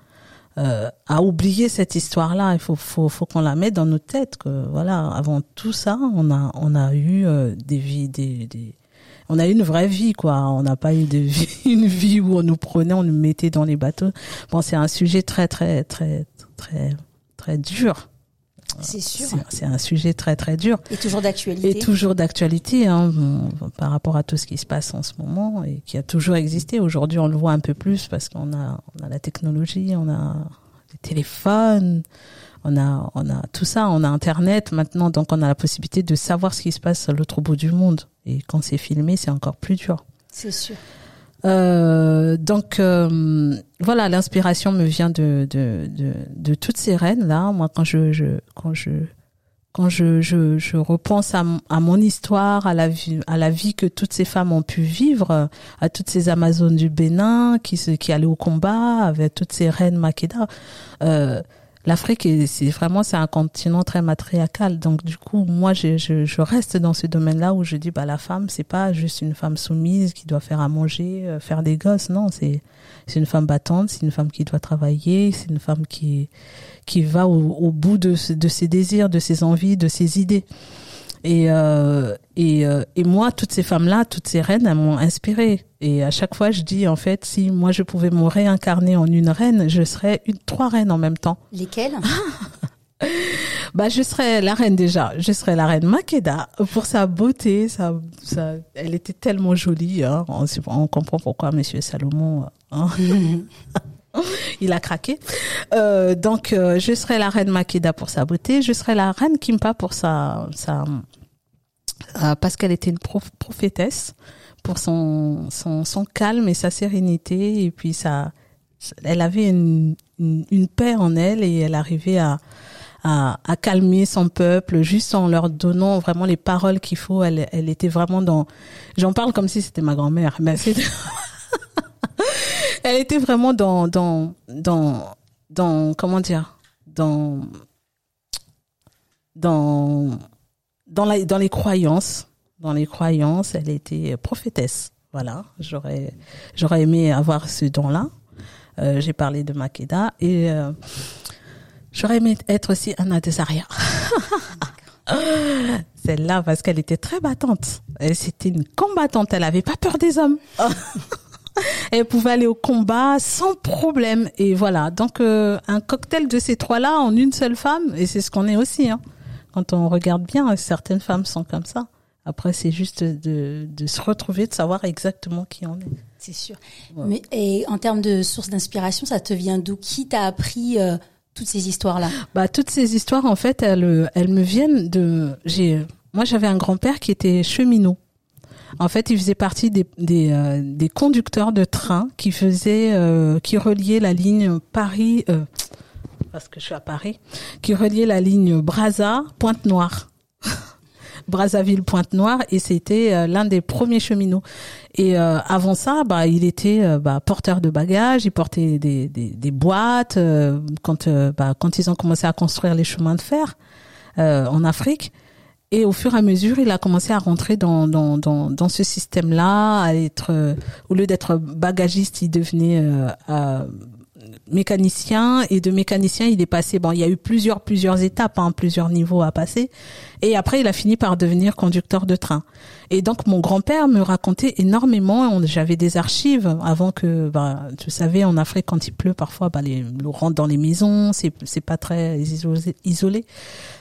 euh, à oublier cette histoire-là. Il faut, faut, faut qu'on la mette dans nos têtes. Que voilà, avant tout ça, on a, on a eu euh, des vies, des, des, on a eu une vraie vie, quoi. On n'a pas eu de vie, une vie où on nous prenait, on nous mettait dans les bateaux. Bon, c'est un sujet très, très, très, très, très dur. C'est sûr. C'est un sujet très très dur. Et toujours d'actualité. Et toujours d'actualité hein, par rapport à tout ce qui se passe en ce moment et qui a toujours existé. Aujourd'hui, on le voit un peu plus parce qu'on a, on a la technologie, on a les téléphones, on a, on a tout ça, on a Internet maintenant, donc on a la possibilité de savoir ce qui se passe à l'autre bout du monde. Et quand c'est filmé, c'est encore plus dur. C'est sûr. Euh, donc euh, voilà, l'inspiration me vient de, de, de, de, toutes ces reines là. Moi, quand je, je quand je quand je, je, je repense à, mon histoire, à la vie, à la vie que toutes ces femmes ont pu vivre, à toutes ces Amazones du Bénin qui qui allaient au combat, avec toutes ces reines Makeda. Euh, l'Afrique, c'est vraiment c'est un continent très matriarcal. Donc du coup, moi, je, reste dans ce domaine-là où je dis, bah la femme, c'est pas juste une femme soumise qui doit faire à manger, euh, faire des gosses. Non, c'est c'est une femme battante, c'est une femme qui doit travailler, c'est une femme qui qui va au, au bout de ses désirs, de ses envies, de ses idées. Et, euh, et, euh, et moi, toutes ces femmes-là, toutes ces reines, elles m'ont inspirée. Et à chaque fois, je dis, en fait, si moi je pouvais me réincarner en une reine, je serais une, trois reines en même temps. Lesquelles? Bah, je serais la reine déjà. Je serais la reine Makeda pour sa beauté. Ça, ça, elle était tellement jolie. Hein. On, on comprend pourquoi Monsieur Salomon. Hein. il a craqué. Euh, donc, euh, je serai la reine Makeda pour sa beauté. Je serai la reine Kimpa pour sa, sa euh, parce qu'elle était une prophétesse pour son, son, son calme et sa sérénité et puis ça, elle avait une, une, paix en elle et elle arrivait à, à, à, calmer son peuple juste en leur donnant vraiment les paroles qu'il faut. Elle, elle était vraiment dans. J'en parle comme si c'était ma grand-mère, mais c'est. elle était vraiment dans, dans, dans, dans, comment dire, dans, dans, dans, la, dans les croyances. Dans les croyances, elle était prophétesse. Voilà, j'aurais, j'aurais aimé avoir ce don-là. Euh, j'ai parlé de Makeda et euh, j'aurais aimé être aussi Anna Desaria. Celle-là, parce qu'elle était très battante. C'était une combattante. Elle avait pas peur des hommes. elle pouvait aller au combat sans problème. Et voilà, donc euh, un cocktail de ces trois-là en une seule femme, et c'est ce qu'on est aussi. Hein. Quand on regarde bien, certaines femmes sont comme ça. Après, c'est juste de, de se retrouver, de savoir exactement qui on est. C'est sûr. Mais et en termes de source d'inspiration, ça te vient d'où? Qui t'a appris euh, toutes ces histoires-là? Bah, toutes ces histoires, en fait, elles, elles me viennent de. J'ai, moi, j'avais un grand-père qui était cheminot. En fait, il faisait partie des, des, euh, des conducteurs de train qui faisaient, euh, qui reliaient la ligne Paris, euh, parce que je suis à Paris, qui reliait la ligne Brazza Pointe-Noire. Brazzaville Pointe Noire et c'était l'un des premiers cheminots. Et avant ça, bah il était bah, porteur de bagages, il portait des, des, des boîtes quand bah, quand ils ont commencé à construire les chemins de fer en Afrique. Et au fur et à mesure, il a commencé à rentrer dans, dans, dans, dans ce système-là, à être, euh, au lieu d'être bagagiste, il devenait euh, euh, mécanicien. Et de mécanicien, il est passé, bon, il y a eu plusieurs, plusieurs étapes, hein, plusieurs niveaux à passer. Et après, il a fini par devenir conducteur de train. Et donc, mon grand-père me racontait énormément. J'avais des archives avant que, bah, tu savais, en Afrique, quand il pleut, parfois, bah, les, l'eau rentre dans les maisons, c'est, c'est pas très isolé.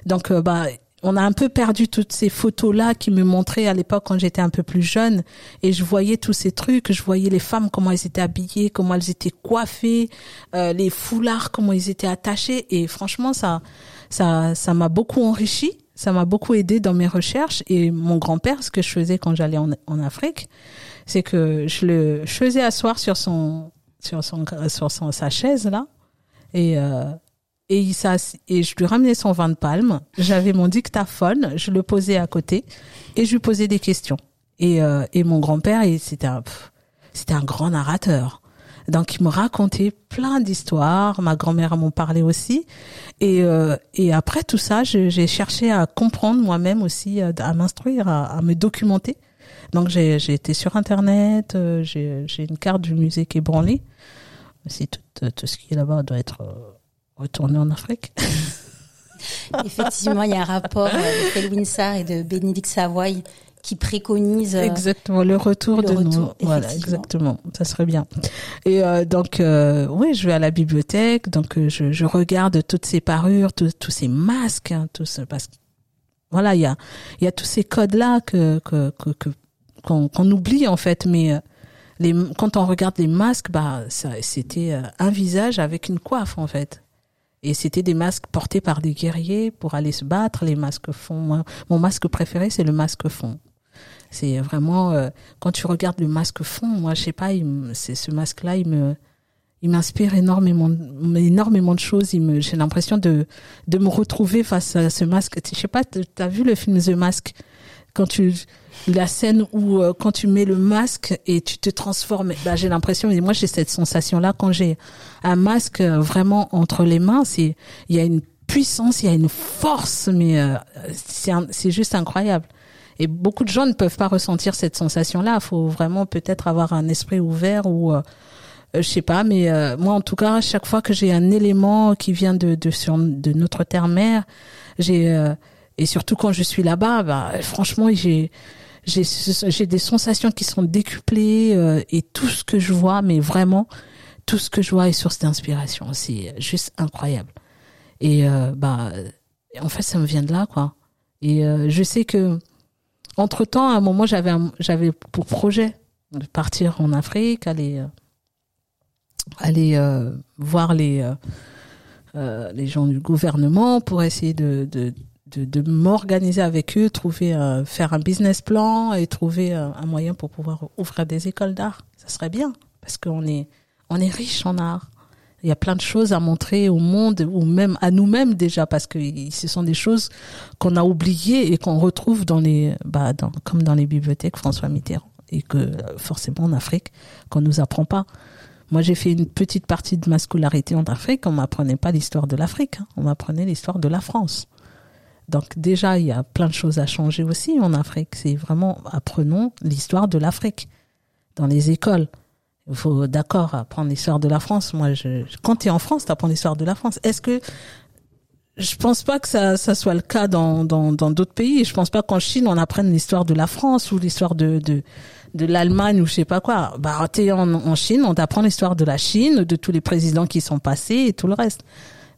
Donc, bah, on a un peu perdu toutes ces photos-là qui me montraient à l'époque quand j'étais un peu plus jeune. Et je voyais tous ces trucs, je voyais les femmes comment elles étaient habillées, comment elles étaient coiffées, euh, les foulards comment ils étaient attachés. Et franchement ça ça ça m'a beaucoup enrichi, ça m'a beaucoup aidé dans mes recherches. Et mon grand-père ce que je faisais quand j'allais en, en Afrique, c'est que je le je faisais asseoir sur son sur son sur son sa chaise là et euh, et, il et je lui ramenais son vin de palme. J'avais mon dictaphone, je le posais à côté et je lui posais des questions. Et, euh, et mon grand-père, c'était un, c'était un grand narrateur. Donc il me racontait plein d'histoires, ma grand-mère m'en parlait aussi. Et, euh, et après tout ça, j'ai cherché à comprendre moi-même aussi, euh, à m'instruire, à, à, me documenter. Donc j'ai été sur Internet, euh, j'ai une carte du musée qui est branlée. C'est tout, tout ce qui est là-bas doit être retourné en Afrique. Effectivement, il y a un rapport de Felwin Sarr et de Bénédicte Savoy qui préconise euh, exactement le retour de nous. voilà exactement. Ça serait bien. Et euh, donc euh, oui je vais à la bibliothèque. Donc euh, je, je, regarde toutes ces parures tous, tous ces masques hein, tout ce, parce que voilà il y a il y a tous ces codes là que qu'on oublie en fait. Mais les quand on regarde les masques bah c'était un visage avec une coiffe en fait et c'était des masques portés par des guerriers pour aller se battre. Les masques fond. mon masque préféré, c'est le masque fond. C'est vraiment euh, quand tu regardes le masque fond, moi je sais pas, c'est ce masque-là, il me il m'inspire énormément énormément de choses. Il me j'ai l'impression de de me retrouver face à ce masque. Je sais pas, tu as vu le film The Mask? Quand tu la scène où euh, quand tu mets le masque et tu te transformes bah j'ai l'impression et moi j'ai cette sensation là quand j'ai un masque euh, vraiment entre les mains c'est il y a une puissance il y a une force mais c'est c'est juste incroyable et beaucoup de gens ne peuvent pas ressentir cette sensation-là. Faut vraiment peut-être avoir un esprit ouvert ou euh, euh, je sais pas, mais euh, moi en tout cas, chaque fois que j'ai un élément qui vient de de, sur, de notre terre-mère, j'ai euh, et surtout quand je suis là-bas, bah, franchement, j'ai j'ai j'ai des sensations qui sont décuplées et tout ce que je vois, mais vraiment tout ce que je vois est source d'inspiration. C'est juste incroyable. Et bah en fait, ça me vient de là, quoi. Et je sais que entre temps, à un moment, j'avais j'avais pour projet de partir en Afrique, aller euh, aller euh, voir les euh, euh, les gens du gouvernement pour essayer de de de, m'organiser avec eux, trouver faire un business plan et trouver un moyen pour pouvoir ouvrir des écoles d'art. Ça serait bien parce qu'on est on est riche en art il y a plein de choses à montrer au monde ou même à nous-mêmes déjà parce que ce sont des choses qu'on a oubliées et qu'on retrouve dans les bah dans, comme dans les bibliothèques François Mitterrand et que forcément en Afrique qu'on nous apprend pas. Moi, j'ai fait une petite partie de ma scolarité en Afrique. On m'apprenait pas l'histoire de l'Afrique. Hein. On m'apprenait l'histoire de la France. Donc déjà, il y a plein de choses à changer aussi en Afrique. C'est vraiment apprenons l'histoire de l'Afrique dans les écoles. Il faut d'accord apprendre l'histoire de la France. Moi, je, quand tu es en France, tu apprends l'histoire de la France. Est-ce que je pense pas que ça, ça soit le cas dans dans dans d'autres pays. Je pense pas qu'en Chine on apprenne l'histoire de la France ou l'histoire de de de l'Allemagne ou je sais pas quoi. Bah t'es en, en Chine, on t'apprend l'histoire de la Chine, de tous les présidents qui sont passés et tout le reste.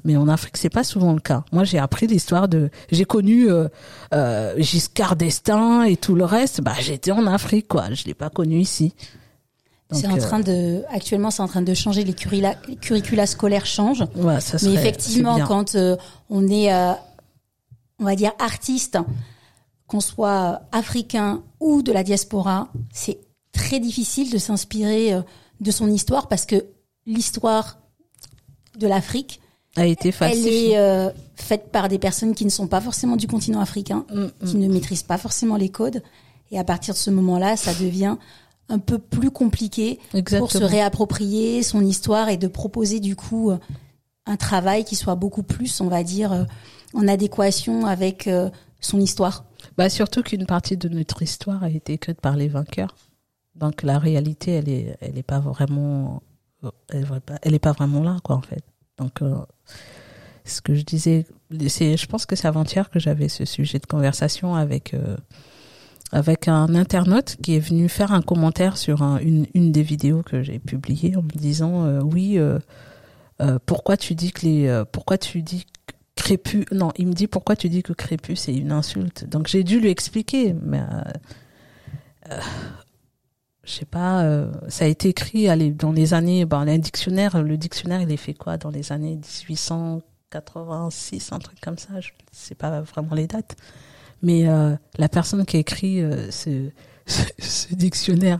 Mais en Afrique, c'est pas souvent le cas. Moi, j'ai appris l'histoire de, j'ai connu euh, euh, Giscard d'Estaing et tout le reste. Bah, j'étais en Afrique, quoi. Je l'ai pas connu ici. C'est en train de, actuellement, c'est en train de changer. Les curricula, curricula scolaires changent. Ouais, ça serait, Mais effectivement, quand euh, on est, euh, on va dire, artiste, qu'on soit africain ou de la diaspora, c'est très difficile de s'inspirer euh, de son histoire parce que l'histoire de l'Afrique a été Elle est faite par des personnes qui ne sont pas forcément du continent africain, mm, mm. qui ne maîtrisent pas forcément les codes. Et à partir de ce moment-là, ça devient un peu plus compliqué pour se réapproprier son histoire et de proposer du coup euh, un travail qui soit beaucoup plus, on va dire, euh, en adéquation avec euh, son histoire. Bah surtout qu'une partie de notre histoire a été écrite par les vainqueurs. Donc la réalité, elle est, elle est pas vraiment, elle, elle est pas vraiment là, quoi, en fait. Donc ce que je disais, c'est, je pense que c'est avant-hier que j'avais ce sujet de conversation avec avec un internaute qui est venu faire un commentaire sur une, une des vidéos que j'ai publiées en me disant euh, oui euh, euh, pourquoi tu dis que les pourquoi tu dis crépus non il me dit pourquoi tu dis que crépus c'est une insulte? Donc j'ai dû lui expliquer mais je sais pas ça a été écrit allez, dans les années bon le dictionnaire le dictionnaire il est fait quoi dans les années 1886 un truc comme ça je sais pas vraiment les dates mais euh, la personne qui a écrit euh, ce, ce, dictionnaire,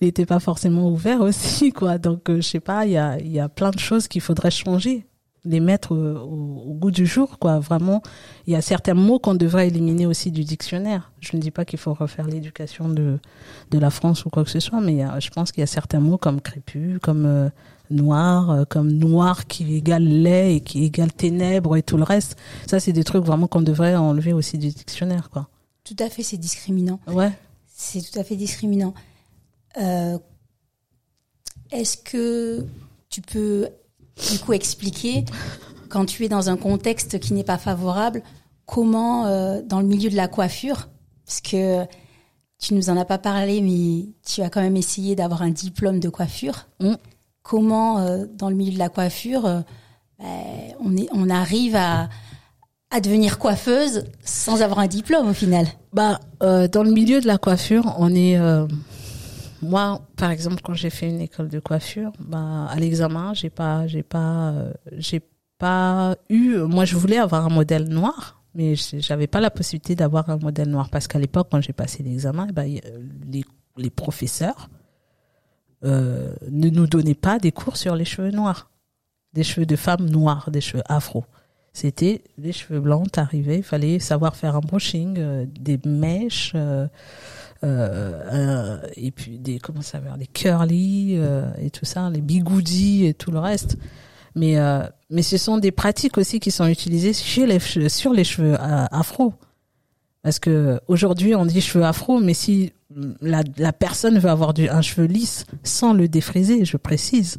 il n'était pas forcément ouvert aussi, quoi. Donc, euh, je sais pas, il y a, y a plein de choses qu'il faudrait changer. Les mettre au, au, goût du jour, quoi. Vraiment, il y a certains mots qu'on devrait éliminer aussi du dictionnaire. Je ne dis pas qu'il faut refaire l'éducation de de la France ou quoi que ce soit, mais je pense qu'il y a certains mots comme crépus, comme euh, noir, euh, comme noir qui égale lait et qui égale ténèbres et tout le reste. Ça, c'est des trucs vraiment qu'on devrait enlever aussi du dictionnaire, quoi. Tout à fait, c'est discriminant. Ouais. C'est tout à fait discriminant. Euh, Est-ce que tu peux du coup expliquer quand tu es dans un contexte qui n'est pas favorable comment euh, dans le milieu de la coiffure parce que tu nous en as pas parlé mais tu as quand même essayé d'avoir un diplôme de coiffure Mm. comment euh, dans le milieu de la coiffure euh, ben, on est on arrive à à devenir coiffeuse sans avoir un diplôme au final? Bah, dans le milieu de la coiffure, on est. moi, par exemple, quand j'ai fait une école de coiffure, bah, à l'examen, j'ai pas, j'ai pas, euh, j'ai pas eu. Moi, je voulais avoir un modèle noir, mais j'avais pas la possibilité d'avoir un modèle noir parce qu'à l'époque, quand j'ai passé l'examen, y- les, les professeurs euh, ne nous donnaient pas des cours sur les cheveux noirs, des cheveux de femmes noires, des cheveux afro. C'était les cheveux blancs, t'arrivais, il fallait savoir faire un brushing, euh, des mèches, euh, euh, euh, et puis des comment ça s'appelle, des curly euh, et tout ça, les bigoudis et tout le reste. Mais mais ce sont des pratiques aussi qui sont utilisées chez les sur les cheveux afro. Parce que aujourd'hui on dit cheveux afro, mais si la, la personne veut avoir du, un cheveu lisse sans le défriser, je précise,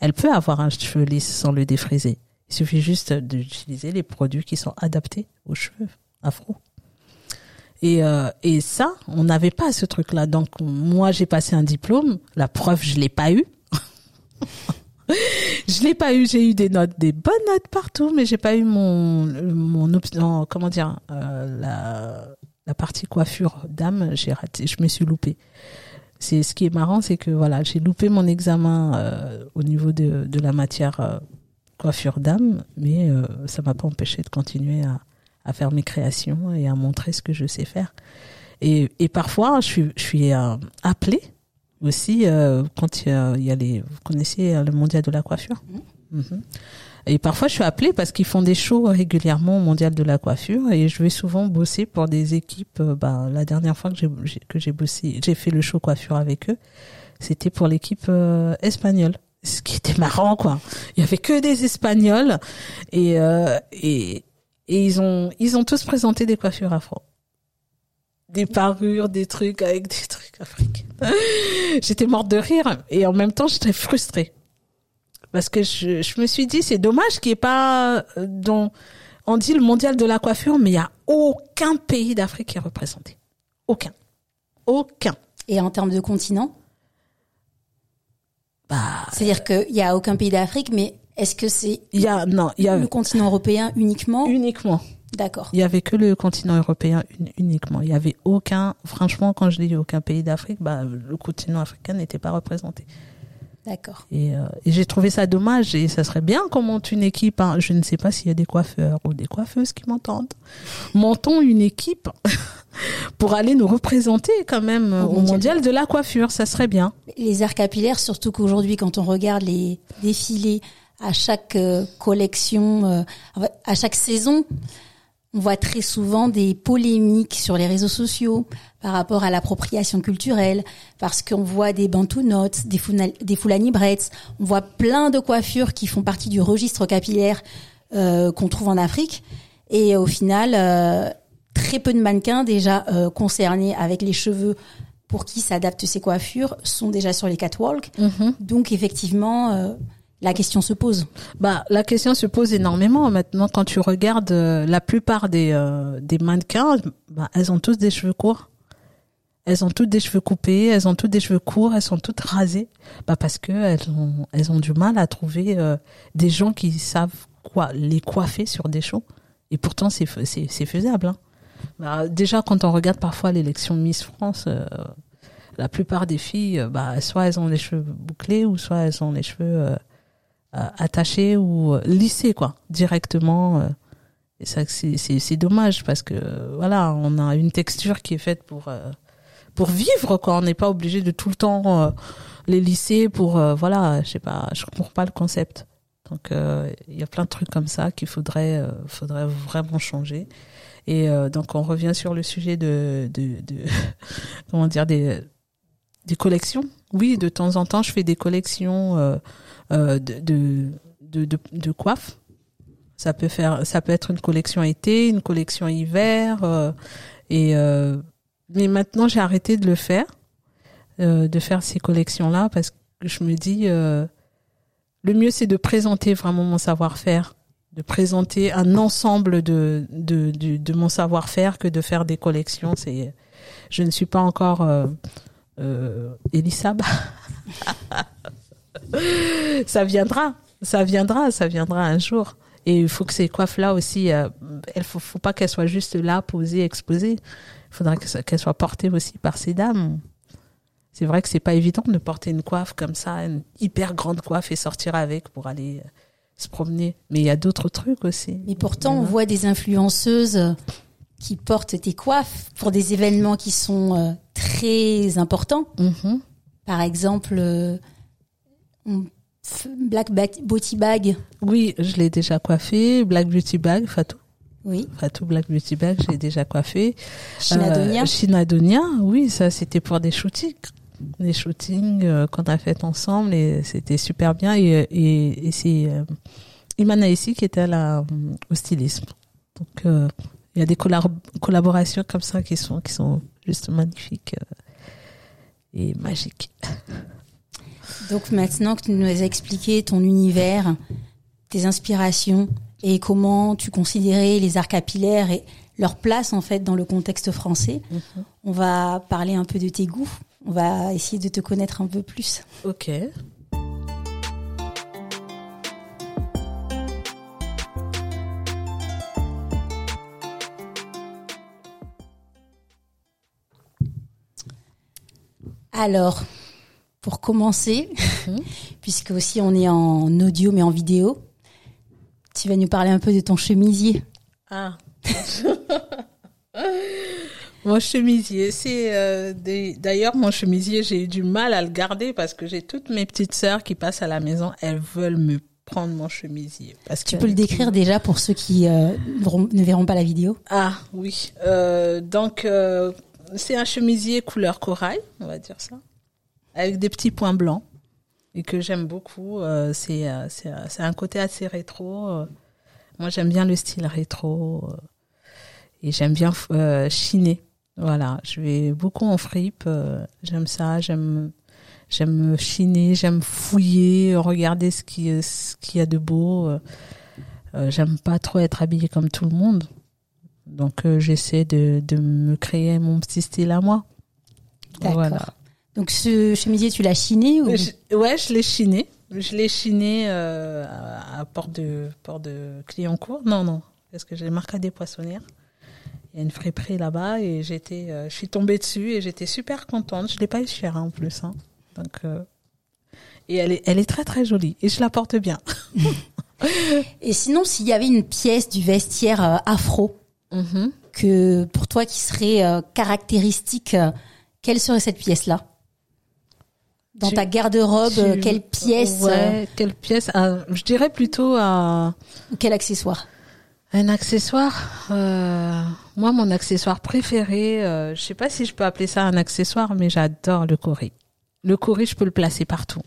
elle peut avoir un cheveu lisse sans le défriser. Il suffit juste d'utiliser les produits qui sont adaptés aux cheveux afro. Et, euh, et ça, on n'avait pas ce truc-là. Donc moi, j'ai passé un diplôme. La preuve, je l'ai pas eu. je l'ai pas eu. J'ai eu des notes, des bonnes notes partout, mais j'ai pas eu mon mon. Comment dire euh, la la partie coiffure dame. J'ai raté. Je me suis loupée. C'est ce qui est marrant, c'est que voilà, j'ai loupé mon examen euh, au niveau de de la matière coiffure dame, mais euh, ça m'a pas empêché de continuer à, à faire mes créations et à montrer ce que je sais faire. Et, et parfois, je suis, je suis euh, appelée aussi euh, quand il y, a, il y a les. Vous connaissez euh, le mondial de la coiffure? Mhm. Et parfois, je suis appelée parce qu'ils font des shows régulièrement au mondial de la coiffure et je vais souvent bosser pour des équipes. euh, ben, la dernière fois que j'ai j'ai- que j'ai bossé, j'ai fait le show coiffure avec eux, c'était pour l'équipe euh, espagnole. Ce qui était marrant, quoi. Il y avait que des Espagnols et euh, et ils ont ils ont tous présenté des coiffures afro, des parures, des trucs avec des trucs africains. J'étais morte de rire et en même temps j'étais frustrée. Parce que je, je me suis dit c'est dommage qu'il n'y ait pas euh, dans on dit le mondial de la coiffure mais il y a aucun pays d'Afrique qui est représenté. Aucun. Aucun. Et en termes de continent? Bah c'est-à-dire qu'il y a aucun pays d'Afrique mais est-ce que c'est il y a non il y a le continent européen uniquement uniquement D'accord. Il y avait que le continent européen un- uniquement. Il y avait aucun, franchement, quand je dis aucun pays d'Afrique, bah, le continent africain n'était pas représenté. D'accord. Et, euh, et j'ai trouvé ça dommage et ça serait bien qu'on monte une équipe. hein. Je ne sais pas s'il y a des coiffeurs ou des coiffeuses qui m'entendent. Montons une équipe pour aller nous représenter quand même Au au mondial. mondial de la coiffure. Ça serait bien. Les arts capillaires, surtout qu'aujourd'hui, quand on regarde les défilés à chaque euh, collection, euh, à chaque saison, on voit très souvent des polémiques sur les réseaux sociaux par rapport à l'appropriation culturelle, parce qu'on voit des bantu notes, des, des fulani braids, on voit plein de coiffures qui font partie du registre capillaire euh, qu'on trouve en Afrique, et au final, euh, très peu de mannequins déjà euh, concernés avec les cheveux pour qui s'adaptent ces coiffures sont déjà sur les catwalks. Donc effectivement, euh, la question se pose. Bah, la question se pose énormément maintenant quand tu regardes euh, la plupart des euh, des mannequins, bah, elles ont tous des cheveux courts. Elles ont toutes des cheveux coupés, elles ont toutes des cheveux courts, elles sont toutes rasées. Bah parce que elles ont elles ont du mal à trouver euh, des gens qui savent quoi les coiffer sur des shows. Et pourtant c'est c'est faisable. Hein. Bah, déjà quand on regarde parfois l'élection Miss France, la plupart des filles, bah soit elles ont les cheveux bouclés ou soit elles ont les cheveux euh, attachés ou euh, lissés quoi directement euh. et ça c'est dommage parce que voilà on a une texture qui est faite pour pour vivre quoi on n'est pas obligé de tout le temps euh, les lisser pour euh, voilà je sais pas je comprends pas le concept Donc il y a plein de trucs comme ça qu'il faudrait faudrait vraiment changer. Et donc on revient sur le sujet de, de, de comment dire des des collections. Oui, de temps en temps, je fais des collections de, de, de, de, de coiffes. Ça peut faire, ça peut être une collection été, une collection hiver. euh, et euh, mais maintenant, j'ai arrêté de le faire, euh, de faire ces collections-là, parce que je me dis, euh, le mieux, c'est de présenter vraiment mon savoir-faire, de présenter un ensemble de de, de, de mon savoir-faire que de faire des collections. C'est, je ne suis pas encore euh, euh, Elisab. ça viendra, ça viendra, ça viendra un jour. Et il faut que ces coiffes-là aussi, euh, il faut, faut pas qu'elles soient juste là, posées, exposées. Il faudra qu'elles soient portées aussi par ces dames. C'est vrai que c'est pas évident de porter une coiffe comme ça, une hyper grande coiffe et sortir avec pour aller euh, se promener. Mais il y a d'autres trucs aussi. Mais pourtant, on voit des influenceuses euh, qui portent tes coiffes pour des événements qui sont euh, très importants. Mhm. Par exemple, Black Beauty Bag. Oui, je l'ai déjà coiffé. Black Beauty Bag, Fatou. Oui. Fatou Black Beauty Bag, je l'ai déjà coiffé. Chinadonia. Euh, Chinadonia, oui, ça c'était pour des shootings. Des shootings euh, qu'on a fait ensemble et c'était super bien. Et, et, et c'est euh, Imana ici qui était euh, au stylisme. Donc euh, il y a des collab- collaborations comme ça qui sont qui sont juste magnifiques euh, et magiques. Donc maintenant que tu nous as expliqué ton univers, tes inspirations et comment tu considérais les arts capillaires et leur place en fait dans le contexte français, on va parler un peu de tes goûts. On va essayer de te connaître un peu plus. Ok. Alors, pour commencer, Mhm. puisque aussi on est en audio mais en vidéo, tu vas nous parler un peu de ton chemisier. Ah. mon chemisier, c'est euh, d'ailleurs mon chemisier, j'ai eu du mal à le garder parce que j'ai toutes mes petites sœurs qui passent à la maison, elles veulent me prendre mon chemisier. Parce Tu que- peux le décrire déjà pour ceux qui euh, ne verront pas la vidéo? Ah oui. Euh, donc euh, c'est un chemisier couleur corail, on va dire ça, avec des petits points blancs et que j'aime beaucoup. Euh, c'est euh, c'est euh, c'est un côté assez rétro. euh. Moi j'aime bien le style rétro et j'aime bien euh, chiner. Voilà, je vais beaucoup en fripe. j'aime ça. J'aime j'aime chiner. J'aime fouiller, regarder ce qui ce qu'il y a de beau. Euh, j'aime pas trop être habillée comme tout le monde. Donc euh, j'essaie de, de me créer mon petit style à moi. D'accord. Voilà. Donc ce chemisier, tu l'as chiné ou? Je- ouais, je l'ai chiné. Je l'ai chiné euh, à, à Port de Port de Clignancourt. Non, non, parce que j'ai marqué des poissonnières. Il y a une friperie là-bas et j'étais, euh, je suis tombée dessus et j'étais super contente. Je l'ai pas eu cher hein, en plus. Hein. Donc euh, et elle est, elle est très très jolie et je la porte bien. Et sinon, s'il y avait une pièce du vestiaire afro que pour toi qui serait caractéristique, quelle serait cette pièce-là? Dans Tu- ta garde-robe, Tu- euh, quelle pièce euh, Ouais, quelle pièce Je dirais plutôt ou quel accessoire Un accessoire, euh, moi mon accessoire préféré, euh, je sais pas si je peux appeler ça un accessoire, mais j'adore le cori. Le cori, je peux le placer partout.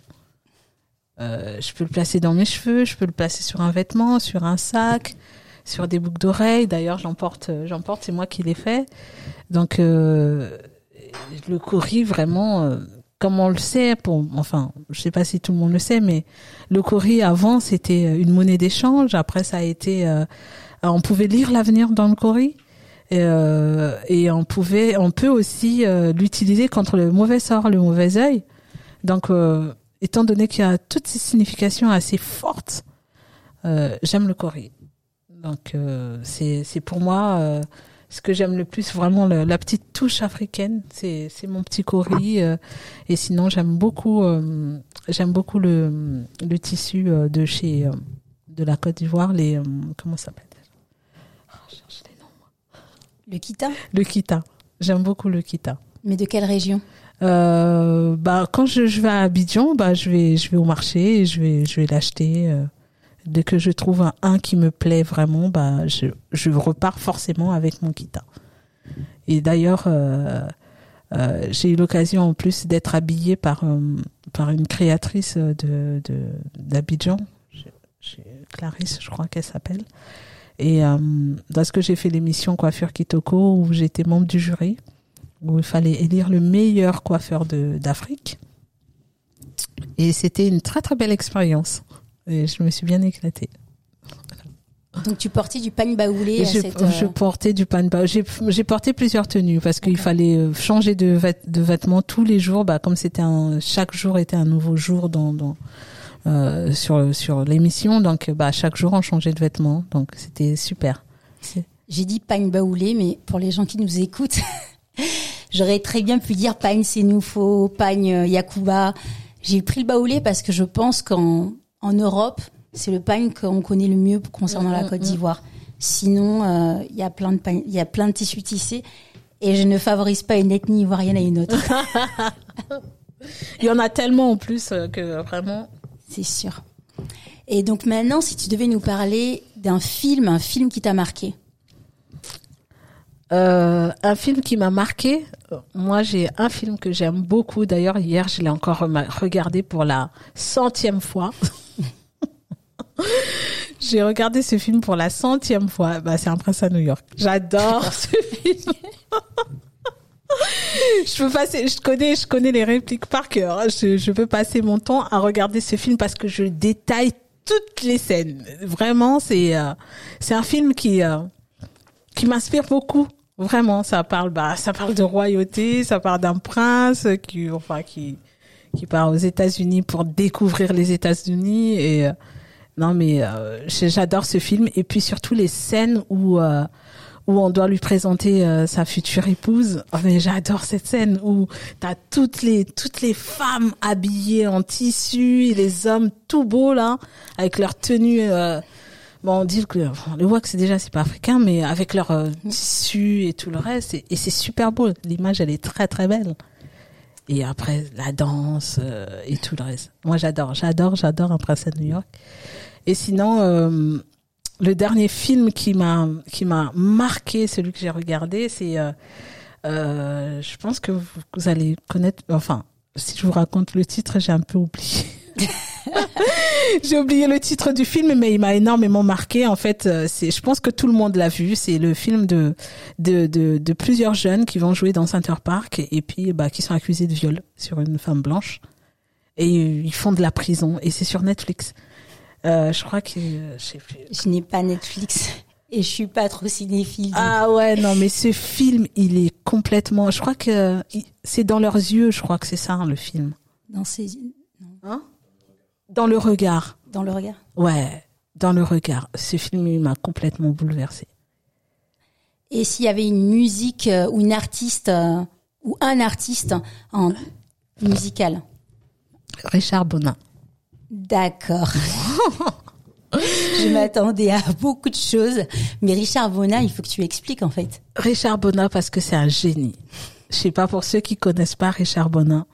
Euh, je peux le placer dans mes cheveux, je peux le placer sur un vêtement, sur un sac, sur des boucles d'oreilles. D'ailleurs, j'en porte, euh, j'en porte, c'est moi qui l'ai fait. Donc euh, le cori, vraiment, euh, comme on le sait, pour, enfin, je sais pas si tout le monde le sait, mais le cori avant c'était une monnaie d'échange. Après, ça a été euh, on pouvait lire l'avenir dans le Cori. Et, euh, et on pouvait, on peut aussi euh, l'utiliser contre le mauvais sort, le mauvais œil. Donc, euh, étant donné qu'il y a toutes ces significations assez fortes, euh, j'aime le Cori. Donc, euh, c'est c'est pour moi euh, ce que j'aime le plus, vraiment le- la petite touche africaine. C'est mon petit Cori. euh, et sinon, j'aime beaucoup, euh, j'aime beaucoup le le tissu euh, de chez de la Côte d'Ivoire, les comment ça s'appelle Oh. Le kita? Le kita. J'aime beaucoup le kita. Mais de quelle région? Bah quand je, je vais à Abidjan, bah je vais je vais au marché et je vais je vais l'acheter. Dès que je trouve un, un qui me plaît vraiment, bah, je, je repars forcément avec mon kita. Et d'ailleurs, euh, euh, j'ai eu l'occasion en plus d'être habillée par, euh, par une créatrice de, d'Abidjan, Clarisse, je crois qu'elle s'appelle. Et euh, parce que j'ai fait l'émission Coiffure Kitoko, où j'étais membre du jury, où il fallait élire le meilleur coiffeur d'Afrique. Et c'était une très très belle expérience. Et je me suis bien éclatée. Donc tu portais du pagne baoulé à je, cette, euh, je portais du pan bas. J'ai, j'ai porté plusieurs tenues parce qu'il fallait euh, changer de, vêt- de vêtements tous les jours. Bah, comme c'était un, chaque jour était un nouveau jour dans, dans euh, sur sur l'émission, donc bah chaque jour on changeait de vêtements. Donc c'était super. C'est- J'ai dit pagne baoulé, mais pour les gens qui nous écoutent, j'aurais très bien pu dire pagne Sénoufo, pagne euh, Yakuba. J'ai pris le baoulé parce que je pense qu'en en Europe, c'est le pagne qu'on connaît le mieux concernant la Mm, Côte mm, mm. d'Ivoire. Sinon, euh, il y a plein de il y a plein de tissus tissés. Et je ne favorise pas une ethnie ivoirienne à une autre, Il y en a tellement en plus euh, que vraiment. c'est sûr. Et donc maintenant, si tu devais nous parler d'un film, un film qui t'a marqué. Euh, un film qui m'a marqué. euh, Moi, j'ai un film que j'aime beaucoup. D'ailleurs, hier, je l'ai encore regardé pour la centième fois. j'ai regardé ce film pour la centième fois. Bah, c'est Un prince à New York. J'adore ce film. je peux passer, je connais, je connais les répliques par cœur. Je, je peux passer mon temps à regarder ce film parce que je détaille toutes les scènes. Vraiment, c'est, euh, c'est un film qui, euh, qui m'inspire beaucoup. Vraiment, ça parle, bah, ça parle de royauté, ça parle d'un prince qui, enfin, qui, qui part aux États-Unis pour découvrir les États-Unis et euh, non mais euh, j'adore ce film et puis surtout les scènes où euh, où on doit lui présenter euh, sa future épouse. Oh, mais j'adore cette scène où t'as toutes les toutes les femmes habillées en tissu et les hommes tout beaux là avec leur tenue. Bon, on dit que le wax déjà c'est pas africain, mais avec leur euh, tissu et tout le reste, et, et c'est super beau. L'image elle est très très belle. Et après la danse euh, et tout le reste. Moi j'adore, j'adore, j'adore un prince à New York. Et sinon, euh, le dernier film qui m'a qui m'a marqué, celui que j'ai regardé, c'est, euh, euh, je pense que vous, vous allez connaître. Enfin, si je vous raconte le titre, j'ai un peu oublié. J'ai oublié le titre du film, mais il m'a énormément marqué. En fait, euh, c'est, je pense que tout le monde l'a vu. C'est le film de, de, de, de plusieurs jeunes qui vont jouer dans Center Park et puis bah, qui sont accusés de viol sur une femme blanche. Et euh, ils font de la prison. Et c'est sur Netflix. Euh, je crois que... je sais plus. Je n'ai pas Netflix et je suis pas trop cinéphile. Ah ouais, non, mais ce film, il est complètement... Je crois que c'est dans leurs yeux, je crois que c'est ça, hein, le film. Dans ses, Hein? Dans le regard. dans le regard. Ouais, dans le regard. Ce film, il m'a complètement bouleversé. Et s'il y avait une musique euh, ou une artiste euh, ou un artiste en musical? Richard Bonin. D'accord. Je m'attendais à beaucoup de choses, mais Richard Bonin, il faut que tu expliques en fait. Richard Bonin parce que c'est un génie. Je sais pas pour ceux qui connaissent pas Richard Bonin,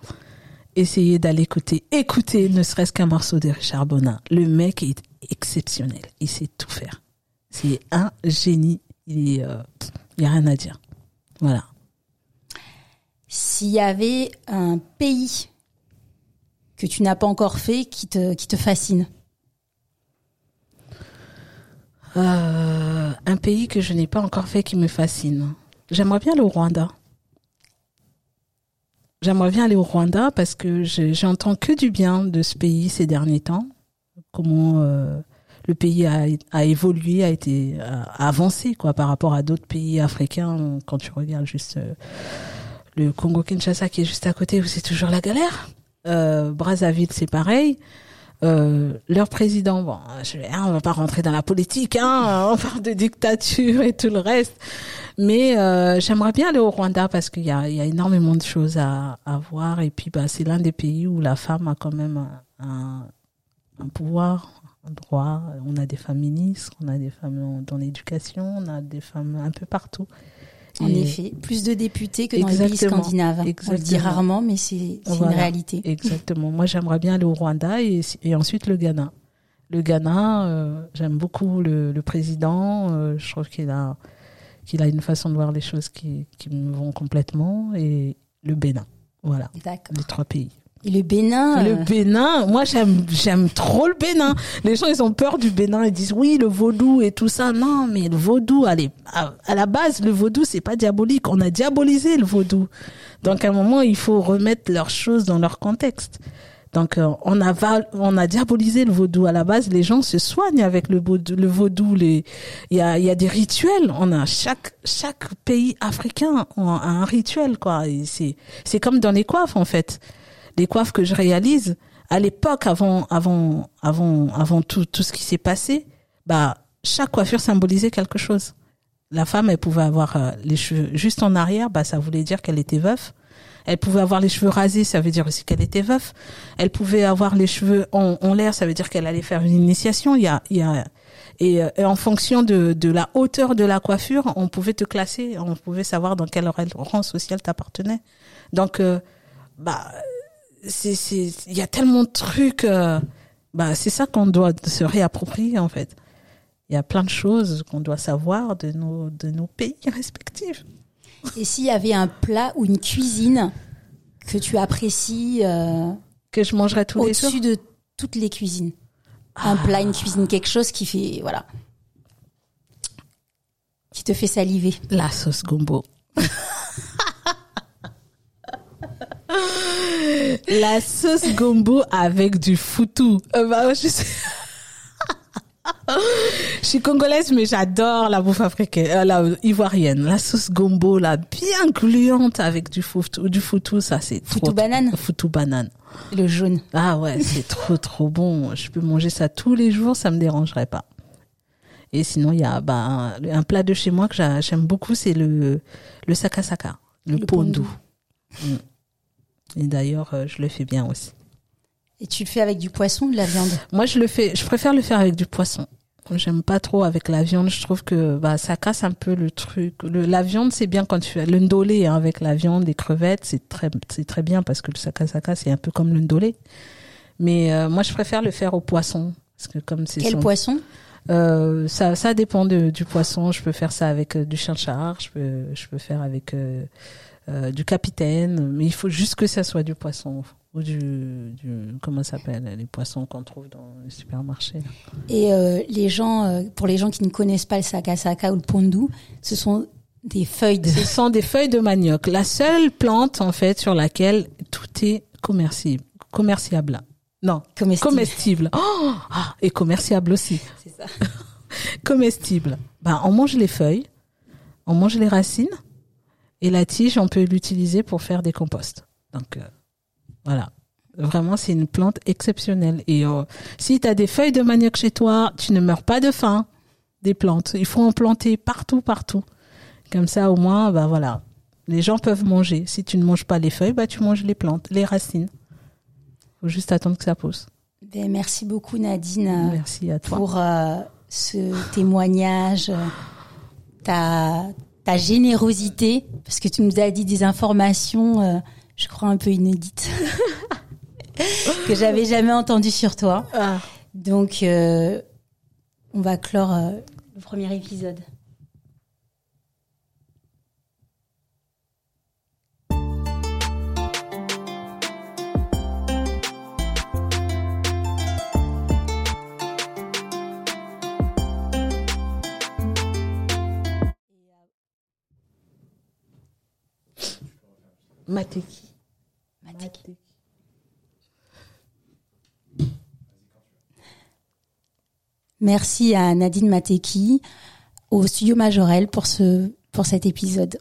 essayez d'aller écouter. Écoutez ne serait-ce qu'un morceau de Richard Bonin. Le mec est exceptionnel. Il sait tout faire. C'est un génie. Il est, euh, a rien à dire. Voilà. S'il y avait un pays que tu n'as pas encore fait qui te, qui te fascine? Euh, un pays que je n'ai pas encore fait qui me fascine. J'aimerais bien au Rwanda. J'aimerais bien aller au Rwanda parce que je- j'entends que du bien de ce pays ces derniers temps. Comment euh, le pays a, évolué, a été avancé quoi par rapport à d'autres pays africains. Quand tu regardes juste euh, le Congo Kinshasa qui est juste à côté c'est toujours la galère. Euh, Brazzaville c'est pareil. Euh, leur président, bon, je, hein, on va pas rentrer dans la politique, hein, on parle de dictature et tout le reste, mais euh, j'aimerais bien aller au Rwanda parce qu'il y a, il y a énormément de choses à, à voir et puis bah, c'est l'un des pays où la femme a quand même un, un, un pouvoir, un droit. On a des femmes ministres, on a des femmes dans l'éducation, on a des femmes un peu partout. En Et- effet, plus de députés que dans les pays Exactement. scandinaves. On le dit rarement, mais c'est une réalité. Exactement. Moi, j'aimerais bien aller au Rwanda et, et ensuite le Ghana. Le Ghana, euh, j'aime beaucoup le, le président. euh, je trouve qu'il a, qu'il a une façon de voir les choses qui, qui me vont complètement. Et le Bénin. Voilà, les trois pays. Et le Bénin. Le euh, Bénin, moi j'aime j'aime trop le Bénin. Les gens ils ont peur du Bénin, ils disent oui le vaudou et tout ça. Non, mais le vaudou, allez, à, à la base le vaudou c'est pas diabolique. On a diabolisé le vaudou. Donc à un moment il faut remettre leurs choses dans leur contexte. Donc euh, on a on a diabolisé le vaudou à la base. Les gens se soignent avec le vaudou. Le vaudou, les il y a il y a des rituels. On a chaque chaque pays africain a un rituel quoi. C'est c'est comme dans les coiffes en fait les coiffes que je réalise à l'époque avant avant avant avant tout tout ce qui s'est passé bah chaque coiffure symbolisait quelque chose. La femme elle pouvait avoir euh, les cheveux juste en arrière bah ça voulait dire qu'elle était veuve elle pouvait avoir les cheveux rasés ça veut dire aussi qu'elle était veuve elle pouvait avoir les cheveux en, en l'air ça veut dire qu'elle allait faire une initiation. Il y a il y a et, euh, et en fonction de, de la hauteur de la coiffure, on pouvait te classer, on pouvait savoir dans quel rang social t'appartenais. Donc, euh, bah, c'est c'est il y a tellement de trucs euh, bah c'est ça qu'on doit se réapproprier en fait il y a plein de choses qu'on doit savoir de nos de nos pays respectifs Et s'il y avait un plat ou une cuisine que tu apprécies euh, que je mangerai tous les jours au-dessus de toutes les cuisines? Un plat, une cuisine, quelque chose qui fait. Voilà. Qui te fait saliver. la sauce gombo la sauce gombo avec du foutou Euh, bah, je suis congolaise, mais j'adore la bouffe africaine, euh, la ivoirienne. La sauce gombo, là, bien gluante avec du foutou, du foutou, ça, c'est trop. Foutou banane Foutou banane. Le jaune. Ah ouais, c'est trop, trop bon. Je peux manger ça tous les jours, ça me dérangerait pas. Et sinon, il y a, bah, un, un plat de chez moi que j'a- j'aime beaucoup, c'est le, le sakasaka, le, Le pondu. pondu. Mm. Et d'ailleurs, euh, je le fais bien aussi. Et tu le fais avec du poisson ou de la viande? Moi, je le fais, je préfère le faire avec du poisson. J'aime pas trop avec la viande. Je trouve que bah ça casse un peu le truc. Le, la viande, c'est bien quand tu fais le ndolé hein, avec la viande, les crevettes, c'est très c'est très bien parce que le sakasaka c'est un peu comme le ndolé. Mais euh, moi, je préfère le faire au poisson parce que comme c'est Quel son- poisson? Euh, ça ça dépend de, du poisson. Je peux faire ça avec euh, du chinchard. Je peux je peux faire avec euh, du capitaine. Mais il faut juste que ça soit du poisson ou du, du comment s'appelle les poissons qu'on trouve dans les supermarchés. là. Et euh, les gens, euh, pour les gens qui ne connaissent pas le sakasaka ou le pondu, ce sont des feuilles de. Ce sont des feuilles de manioc. La seule plante, en fait, sur laquelle tout est commerciable. Commerciable. Non. Comestible. Oh Ah, et commerciable aussi. C'est ça. Comestible. Ben, on mange les feuilles, on mange les racines, et la tige, on peut l'utiliser pour faire des composts. Donc, euh, voilà. Vraiment, c'est une plante exceptionnelle. Et euh, si tu as des feuilles de manioc chez toi, tu ne meurs pas de faim des plantes. Il faut en planter partout, partout. Comme ça, au moins, bah voilà. Les gens peuvent manger. Si tu ne manges pas les feuilles, bah tu manges les plantes, les racines. Faut juste attendre que ça pousse. Ben, merci beaucoup Nadine euh, Merci à toi. pour euh, ce témoignage, ta, ta générosité, parce que tu nous as dit des informations, euh, je crois un peu inédites, que j'avais jamais entendues sur toi. Ah. Donc, euh, on va clore euh, le premier épisode. Mateki. Mateki. Merci à Nadine Mateki, au studio Majorel pour ce pour cet épisode.